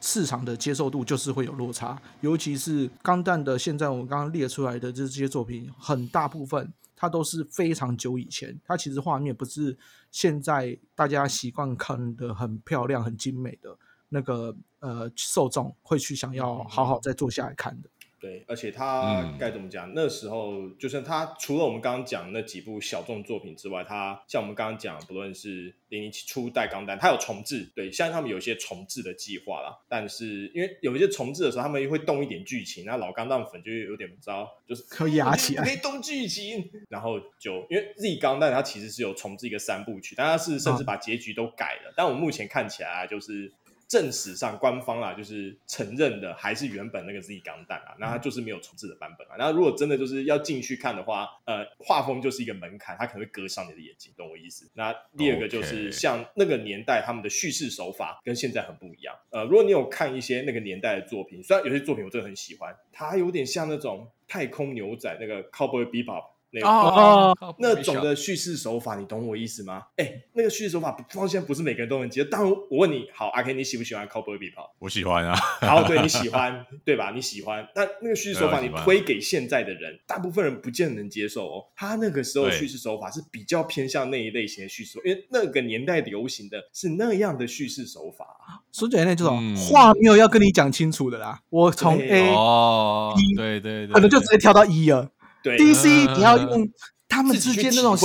市场的接受度就是会有落差。尤其是钢弹的，现在我们刚刚列出来的这些作品，很大部分它都是非常久以前，它其实画面不是现在大家习惯看的很漂亮、很精美的那个。呃，受众会去想要好好再坐下来看的。对，而且他该怎么讲？嗯、那时候就是他除了我们刚刚讲那几部小众作品之外，他像我们刚刚讲，不论是零零七初代钢弹，他有重置，对，像他们有一些重置的计划啦。但是因为有一些重置的时候，他们会动一点剧情，那老钢弹粉就有点不知道，就是可以压起来，可以动剧情，然后就因为 Z 钢弹它其实是有重置一个三部曲，但它是甚至把结局都改了。啊、但我目前看起来啊，就是。正史上官方啊，就是承认的还是原本那个 Z 钢弹啊，那它就是没有重置的版本啊。那如果真的就是要进去看的话，呃，画风就是一个门槛，它可能会割伤你的眼睛，懂我意思？那第二个就是像那个年代他们的叙事手法跟现在很不一样。呃，如果你有看一些那个年代的作品，虽然有些作品我真的很喜欢，它有点像那种太空牛仔那个 Cowboy Bebop。那个、哦，那种的叙事手法，你懂我意思吗？哎、欸，那个叙事手法，放心，不是每个人都能接。当然，我问你，好，阿 K，你喜不喜欢 Cowboy Bebop？我喜欢啊。好，对，你 喜欢，对吧？你喜欢。那那个叙事手法，你推给现在的人，大部分人不见得能接受哦。他那个时候叙事手法是比较偏向那一类型的叙事，因为那个年代流行的是那样的叙事手法。说起来，那这种话没有要跟你讲清楚的啦。我从 A 哦，对对对，可能就直接跳到 E 了。对，DC 你要用他们之间那种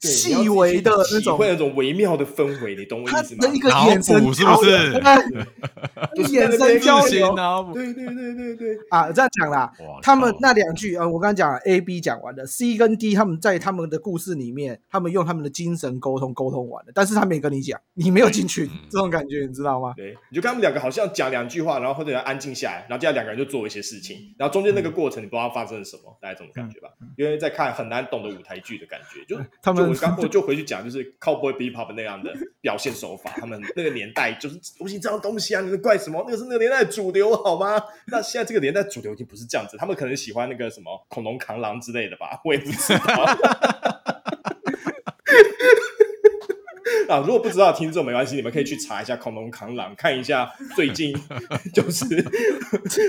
细微的那种，会那种微妙的氛围，你懂我意思吗？他的一个眼神是不是？眼神交流，对对对对对啊，这样讲啦。他们那两句啊，我刚刚讲 A、B 讲完了，C 跟 D 他们在他们的故事里面，他们用他们的精神沟通沟通完了，但是他没跟你讲，你没有进去，这种感觉你知道吗？对，你就跟他们两个好像讲两句话，然后或者要安静下来，然后接下来两个人就做一些事情，然后中间那个过程你不知道发生了什么，大概这种感觉吧？因为在看很难懂的舞台剧的感觉，就他们。刚我就回去讲，就是 Cowboy Bebop 那样的表现手法，他们那个年代就是流行这样东西啊，你是怪什么？那个是那个年代主流好吗？那现在这个年代主流已经不是这样子，他们可能喜欢那个什么恐龙扛狼之类的吧，我也不知道。啊，如果不知道听众没关系，你们可以去查一下恐龙扛狼，看一下最近 就是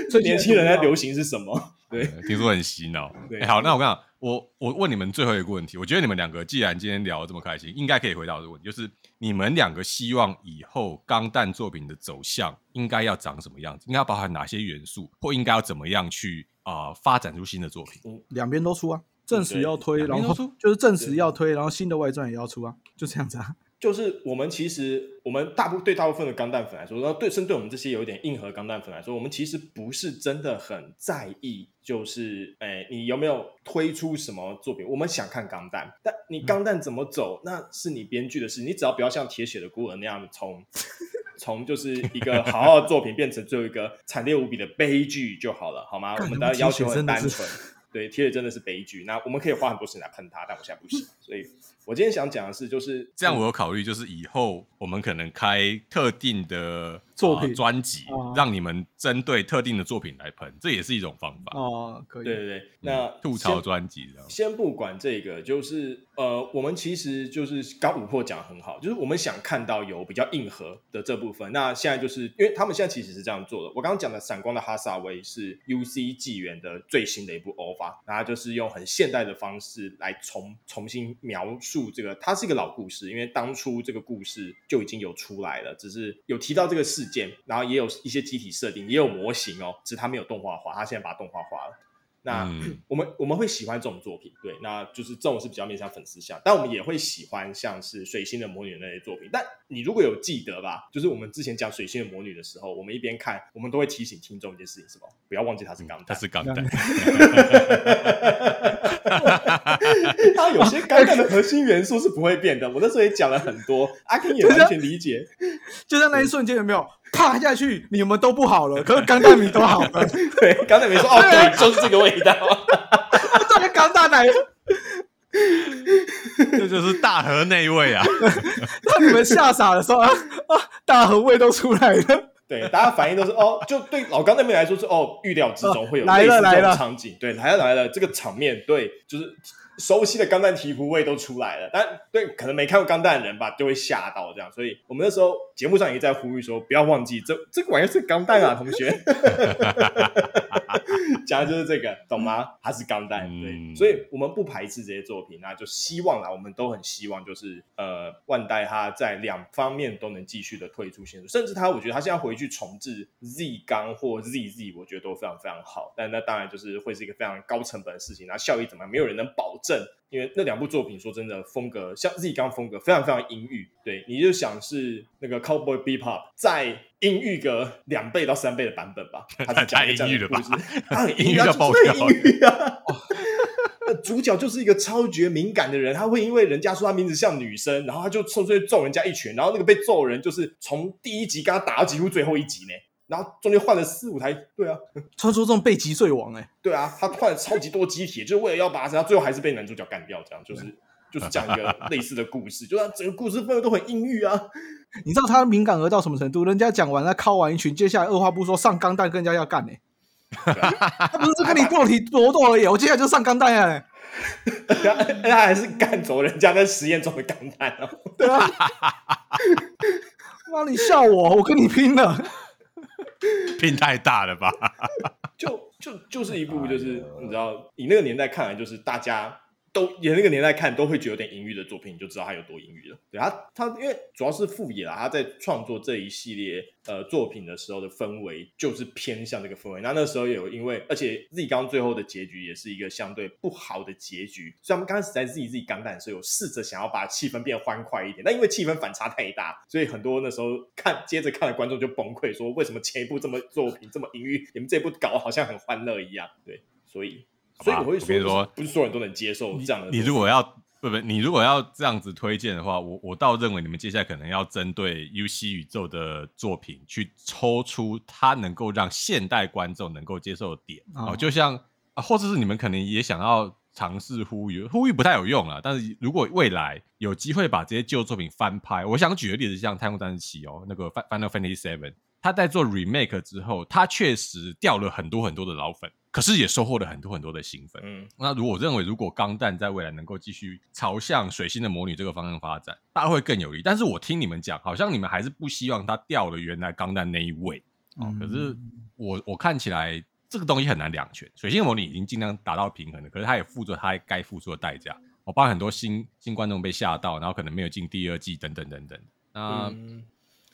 最年轻人在流行是什么。对，听说很洗脑。对、欸，好，那我跟你讲，我我问你们最后一个问题，我觉得你们两个既然今天聊得这么开心，应该可以回答这个问题，就是你们两个希望以后钢弹作品的走向应该要长什么样子？应该要包含哪些元素，或应该要怎么样去啊、呃、发展出新的作品？两边都出啊，正史要推，然后就是正史要推，然后新的外传也要出啊，就这样子啊。就是我们其实，我们大部对大部分的钢弹粉来说，然后对针对我们这些有点硬核钢弹粉来说，我们其实不是真的很在意，就是哎，你有没有推出什么作品？我们想看钢弹，但你钢弹怎么走，那是你编剧的事，你只要不要像铁血的孤儿那样从 从就是一个好好的作品变成最后一个惨烈无比的悲剧就好了，好吗？我们的要求很单纯。对，铁血真的是悲剧。那我们可以花很多时间来喷他，但我现在不行，所以。我今天想讲的是，就是这样，我有考虑，就是以后我们可能开特定的作品专辑，让你们针对特定的作品来喷，这也是一种方法哦。可以，对对对，那吐槽专辑，先不管这个，就是呃，我们其实就是刚五破讲的很好，就是我们想看到有比较硬核的这部分。那现在就是因为他们现在其实是这样做的，我刚刚讲的《闪光的哈萨威》是 UC 纪元的最新的一部 OVA，然后就是用很现代的方式来重重新描述这个，它是一个老故事，因为当初这个故事就已经有出来了，只是有提到这个事件，然后也有一些机体设定，也有模型哦，只是它没有动画化，它现在把它动画化了。那、嗯、我们我们会喜欢这种作品，对，那就是这种是比较面向粉丝向，但我们也会喜欢像是水星的魔女那些作品。但你如果有记得吧，就是我们之前讲水星的魔女的时候，我们一边看，我们都会提醒听众一件事情，什么？不要忘记它是钢弹，它是钢弹。它有些钢弹的核心元素是不会变的。我那时候也讲了很多，阿 Ken 也完全理解。就在那一瞬间，有没有？趴下去，你们都不好了。可是钢弹迷都好了。对，钢弹迷说：“哦，对，就是这个味道。”这个钢弹奶，这就是大河内味啊！当你们吓傻的时候啊，大河味都出来了。对，大家反应都是哦，就对老刚那边来说是哦，预料之中会有类似这种场景。对，来了来了，这个场面对，就是。熟悉的钢弹提壶味都出来了，但对可能没看过钢弹的人吧，就会吓到这样。所以我们那时候节目上也在呼吁说，不要忘记这 这个玩意是钢弹啊，同学。讲的就是这个，懂吗？它是钢弹，对。所以我们不排斥这些作品，那就希望啦，我们都很希望，就是呃，万代它在两方面都能继续的推出新，甚至他我觉得他现在回去重置 Z 钢或 ZZ，我觉得都非常非常好。但那当然就是会是一个非常高成本的事情，那效益怎么样，没有人能保证。正，因为那两部作品说真的，风格像 Z 刚风格非常非常阴郁，对，你就想是那个 Cowboy Bebop 再阴郁个两倍到三倍的版本吧，他是讲这样的故事，他很 阴郁到爆掉阴郁啊。主角就是一个超绝敏感的人，他会因为人家说他名字像女生，然后他就冲出去揍人家一拳，然后那个被揍的人就是从第一集跟他打到几乎最后一集呢。然后中间换了四五台，对啊，传说中被击碎王哎、欸，对啊，他换了超级多机体，就是为了要把他，最后还是被男主角干掉，这样就是就是讲一个 类似的故事，就是整个故事氛围都很阴郁啊。你知道他敏感而到什么程度？人家讲完了敲完一群，接下来二话不说上钢弹跟人家要干呢、欸，他不是跟你肉体搏斗而已，我接下来就上钢弹呀，他他还是干走人家在实验中的钢弹哦，对啊，妈你笑我，我跟你拼了。拼太大了吧？就就就是一部，就是你知道，以那个年代看来，就是大家。都也那个年代看都会觉得有点阴郁的作品，你就知道他有多阴郁了。对他，他因为主要是副野啦，他在创作这一系列呃作品的时候的氛围就是偏向这个氛围。那那时候有因为，而且 Z 刚最后的结局也是一个相对不好的结局。所以他们刚开始在 Z Z 钢弹的时候有试着想要把气氛变欢快一点，但因为气氛反差太大，所以很多那时候看接着看的观众就崩溃，说为什么前一部这么作品这么阴郁，你们这部搞得好像很欢乐一样。对，所以。所以我会说，我说，不是所有人都能接受这样的。你如果要不不，你如果要这样子推荐的话，我我倒认为你们接下来可能要针对 UC 宇宙的作品去抽出它能够让现代观众能够接受的点。哦，就像啊，或者是你们可能也想要尝试呼吁，呼吁不太有用了。但是如果未来有机会把这些旧作品翻拍，我想举个例子，像《太空战士七》哦，那个《Final Fantasy Seven》，他在做 remake 之后，他确实掉了很多很多的老粉。可是也收获了很多很多的新粉。嗯，那如果我认为，如果钢弹在未来能够继续朝向水星的魔女这个方向发展，大家会更有利。但是我听你们讲，好像你们还是不希望它掉了原来钢弹那一位。哦，可是我我看起来这个东西很难两全。水星的魔女已经尽量达到平衡了，可是它也付出它该付出的代价。我帮很多新新观众被吓到，然后可能没有进第二季等等等等。那。嗯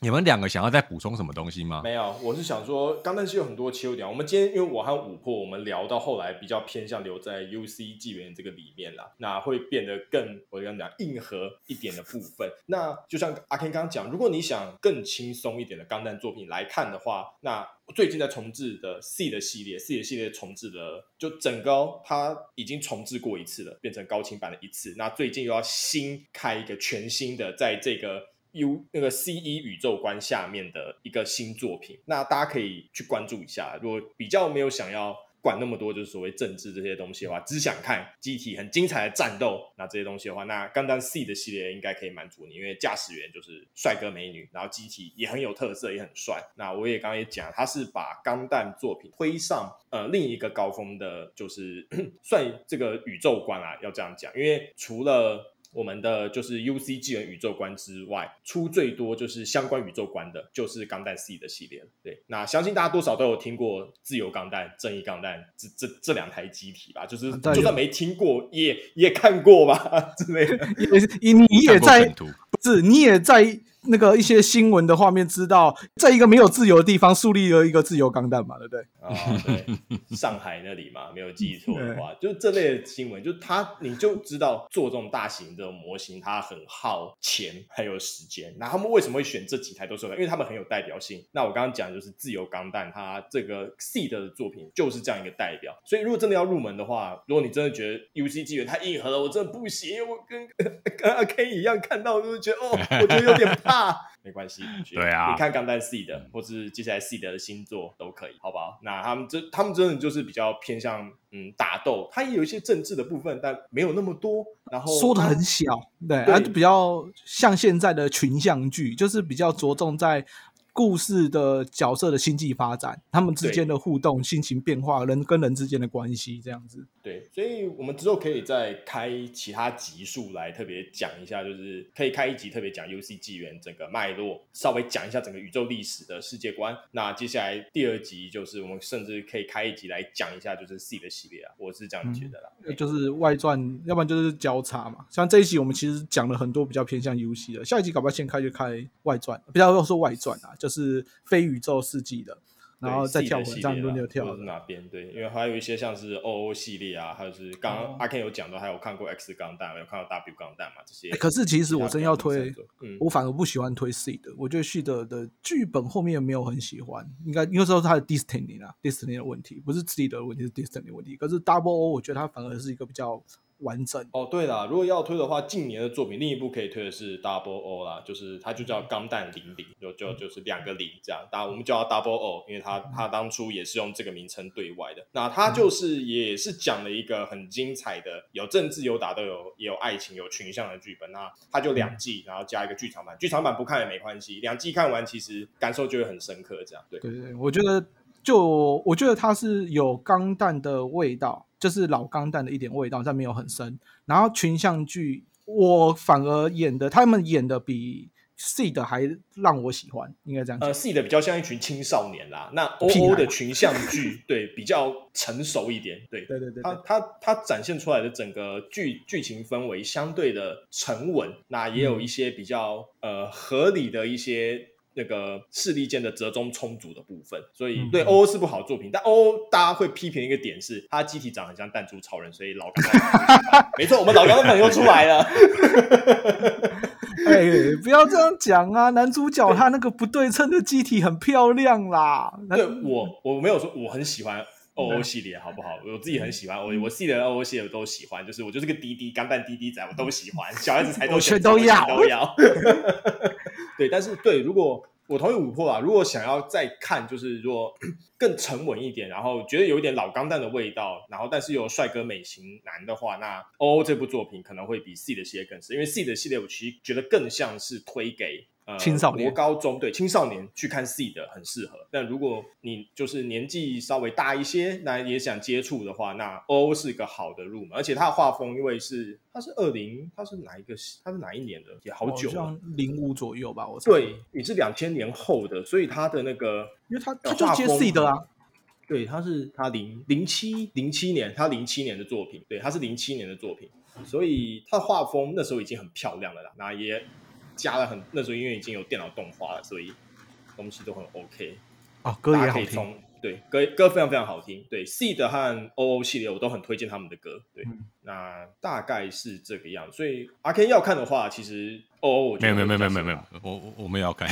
你们两个想要再补充什么东西吗？没有，我是想说，钢弹是有很多切入点。我们今天因为我和五破，我们聊到后来比较偏向留在 UC 纪元这个里面啦，那会变得更我跟你讲硬核一点的部分。那就像阿 Ken 刚刚讲，如果你想更轻松一点的钢弹作品来看的话，那最近在重置的 C 的系列，C 的系列重置的就整个它已经重置过一次了，变成高清版的一次。那最近又要新开一个全新的，在这个。U 那个 C 一宇宙观下面的一个新作品，那大家可以去关注一下。如果比较没有想要管那么多就是所谓政治这些东西的话，只想看机体很精彩的战斗，那这些东西的话，那钢弹 c 的系列应该可以满足你，因为驾驶员就是帅哥美女，然后机体也很有特色，也很帅。那我也刚刚也讲，他是把钢弹作品推上呃另一个高峰的，就是 算这个宇宙观啊，要这样讲，因为除了。我们的就是 UC 纪元宇宙观之外，出最多就是相关宇宙观的，就是钢弹 C 的系列。对，那相信大家多少都有听过自由钢弹、正义钢弹这这这两台机体吧？就是就算没听过，也也看过吧 之类的。也你也在，不是你也在。那个一些新闻的画面，知道在一个没有自由的地方树立了一个自由钢弹嘛，对不对？啊、哦，对，上海那里嘛，没有记错的话，就这类的新闻，就他你就知道做这种大型的模型，它很耗钱还有时间。那他们为什么会选这几台都是？因为他们很有代表性。那我刚刚讲就是自由钢弹，它这个 Seed 的作品就是这样一个代表。所以如果真的要入门的话，如果你真的觉得 UC 纪元太硬核了，我真的不行，我跟跟阿 K 一样看到就是觉得哦，我觉得有点怕。啊，没关系，对啊，你看钢弹 Seed 的，或是接下来 Seed 的星座都可以，好不好？那他们真，他们真的就是比较偏向嗯打斗，它也有一些政治的部分，但没有那么多，然后说的很小，对，对，比较像现在的群像剧，就是比较着重在。故事的角色的星际发展，他们之间的互动、心情变化、人跟人之间的关系，这样子。对，所以我们之后可以再开其他集数来特别讲一下，就是可以开一集特别讲 UC 纪元整个脉络，稍微讲一下整个宇宙历史的世界观。那接下来第二集就是我们甚至可以开一集来讲一下，就是 C 的系列啊，我是这样觉得啦。嗯、就是外传，要不然就是交叉嘛。像这一集我们其实讲了很多比较偏向 UC 的，下一集搞不好先开就开外传，不要说外传啊。就是非宇宙世纪的，然后再跳回这样轮流跳哪边？对，因为还有一些像是 OO 系列啊，还有是刚刚阿 Ken 有讲到，还有看过 X 钢弹，有看到 W 钢弹嘛？这些、欸。可是其实我真要推，嗯、我反而不喜欢推 Seed 的，我觉得 Seed 的剧本后面没有很喜欢，应该因为说它的 Destiny 啦，Destiny 的问题，不是 Seed 的问题，是 Destiny 的问题。可是 Double O 我觉得它反而是一个比较。完整哦，对了，如果要推的话，近年的作品另一部可以推的是 Double O 啦，就是它就叫钢弹零零，就就就是两个零这样，当然我们叫它 Double O，因为它它当初也是用这个名称对外的。那它就是也是讲了一个很精彩的，有政治有打斗有也有爱情有群像的剧本。那它就两季，然后加一个剧场版，剧场版不看也没关系，两季看完其实感受就会很深刻。这样对对对，我觉得就我觉得它是有钢弹的味道。就是老钢弹的一点味道，但没有很深。然后群像剧，我反而演的，他们演的比 Seed 还让我喜欢，应该这样讲。呃，Seed 比较像一群青少年啦，那 OO 的群像剧，对，比较成熟一点。对，对对对，它它它展现出来的整个剧剧情氛围相对的沉稳，那也有一些比较、嗯、呃合理的一些。那个势力间的折中充足的部分，所以对 OO 是部好作品，嗯、但 OO 大家会批评一个点是，它机体长得很像弹珠超人，所以老 没错，我们老钢的粉又出来了。哎、欸，不要这样讲啊！男主角他那个不对称的机体很漂亮啦。对我，我没有说我很喜欢 OO 系列，好不好？我自己很喜欢，我我系列的 OO 系列我都喜欢，就是我就是个滴滴钢弹滴滴仔，我都喜欢，小孩子才都全都要都要。对，但是对，如果我同意琥珀啊，如果想要再看，就是如果 更沉稳一点，然后觉得有一点老钢弹的味道，然后但是又有帅哥美型男的话，那 OO 这部作品可能会比 Seed 的系列更适，因为 Seed 的系列我其实觉得更像是推给。呃，青少年、国高中对青少年去看 Seed 很适合。但如果你就是年纪稍微大一些，那也想接触的话，那 OO 是一个好的入门。而且它的画风，因为是它是二零，它是哪一个？它是哪一年的？也好久了，像零五左右吧。我对，你是两千年后的，所以它的那个，因为它它就接 Seed 的啊。对，他是他零零七零七年，他零七年的作品，对，他是零七年的作品，所以他的画风那时候已经很漂亮了啦。那也。加了很那时候，因为已经有电脑动画了，所以东西都很 OK 哦，歌也好听，对，歌歌非常非常好听。对，Seed 和 OO 系列我都很推荐他们的歌。对，嗯、那大概是这个样。所以阿 Ken 要看的话，其实 OO 我觉得没有没有没有没有没有，我我我没有要看，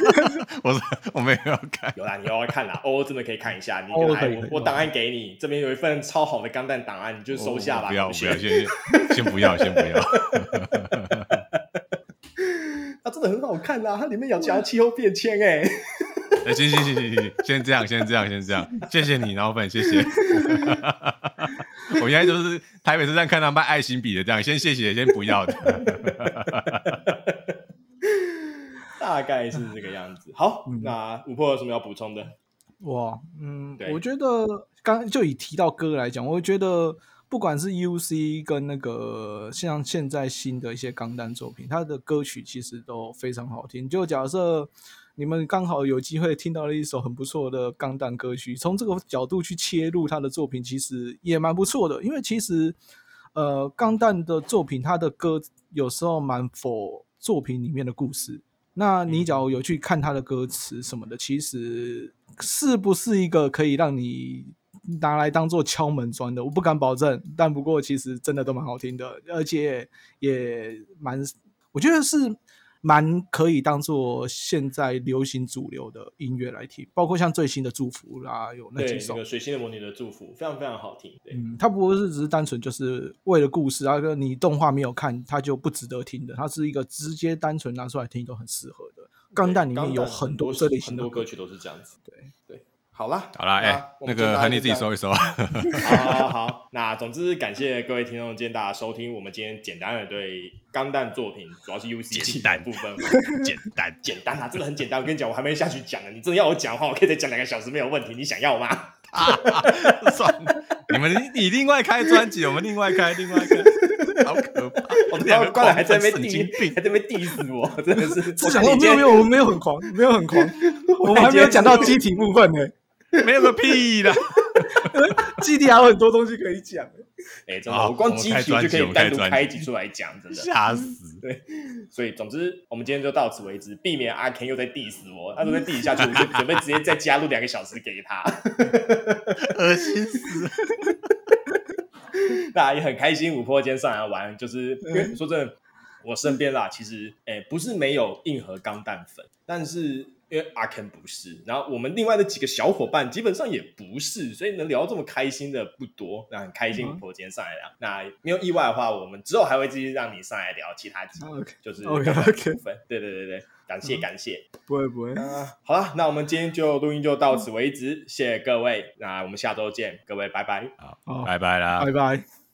我说我没有要看，有啦，你要看啦，OO 真的可以看一下。你来我我档案给你，这边有一份超好的钢弹档案，你就收下吧。不要不要，先先不要先不要。很好看呐、啊，它里面有讲气候变迁哎、欸。哎，行行行行行，先这样，先这样，先这样，谢谢你，老粉，谢谢。我现在就是台北车站看到卖爱心笔的，这样先谢谢，先不要的。大概是这个样子。好，嗯、那五破有什么要补充的？哇，嗯，对我觉得刚就以提到歌来讲，我觉得不管是 UC 跟那个像现在新的一些钢弹作品，它的歌曲其实都非常好听。就假设你们刚好有机会听到了一首很不错的钢弹歌曲，从这个角度去切入他的作品，其实也蛮不错的。因为其实呃，钢弹的作品，它的歌有时候蛮 for 作品里面的故事。那你假如有去看他的歌词什么的，其实是不是一个可以让你拿来当做敲门砖的？我不敢保证，但不过其实真的都蛮好听的，而且也蛮，我觉得是。蛮可以当做现在流行主流的音乐来听，包括像最新的祝福啦，有那几首。那个水星的魔女的祝福非常非常好听。对，嗯，它不是只是单纯就是为了故事，然后你动画没有看，它就不值得听的。它是一个直接单纯拿出来听都很适合的。钢弹里面有很多这类型的歌曲都是这样子。对对。好啦，好啦，哎，那个和你自己收一收。好，好，好那总之感谢各位听众今天大家收听，我们今天简单的对钢弹作品，主要是 UC 简单部分，简单简单啊，真的很简单。我跟你讲，我还没下去讲呢，你真的要我讲的话，我可以再讲两个小时没有问题。你想要吗？算了，你们你另外开专辑，我们另外开，另外开，好可怕！我们两个过来还在那边神经病，还在那边 diss 我，真的是。我讲没有没有，我们没有很狂，没有很狂，我们还没有讲到机体部分呢。没有个屁的，基地还有很多东西可以讲。哎、欸，真的，我光机体就可以单独开一集出来讲，真的吓死。对，所以总之，我们今天就到此为止，避免阿 Ken 又在 diss 我，他都在 diss 下去，我就准备直接再加入两个小时给他，恶心死。大家也很开心，五坡今天上来玩，就是因为说真的，我身边啦，其实哎、欸，不是没有硬核钢弹粉，但是。因为阿 Ken 不是，然后我们另外的几个小伙伴基本上也不是，所以能聊这么开心的不多。那很开心，我今天上来聊。嗯、那没有意外的话，我们之后还会继续让你上来聊其他集，okay, 就是 OK OK。对对对对，感谢感谢，不会不会。呃、好了，那我们今天就录音就到此为止，谢谢各位，那我们下周见，各位拜拜，好，拜拜啦，拜拜。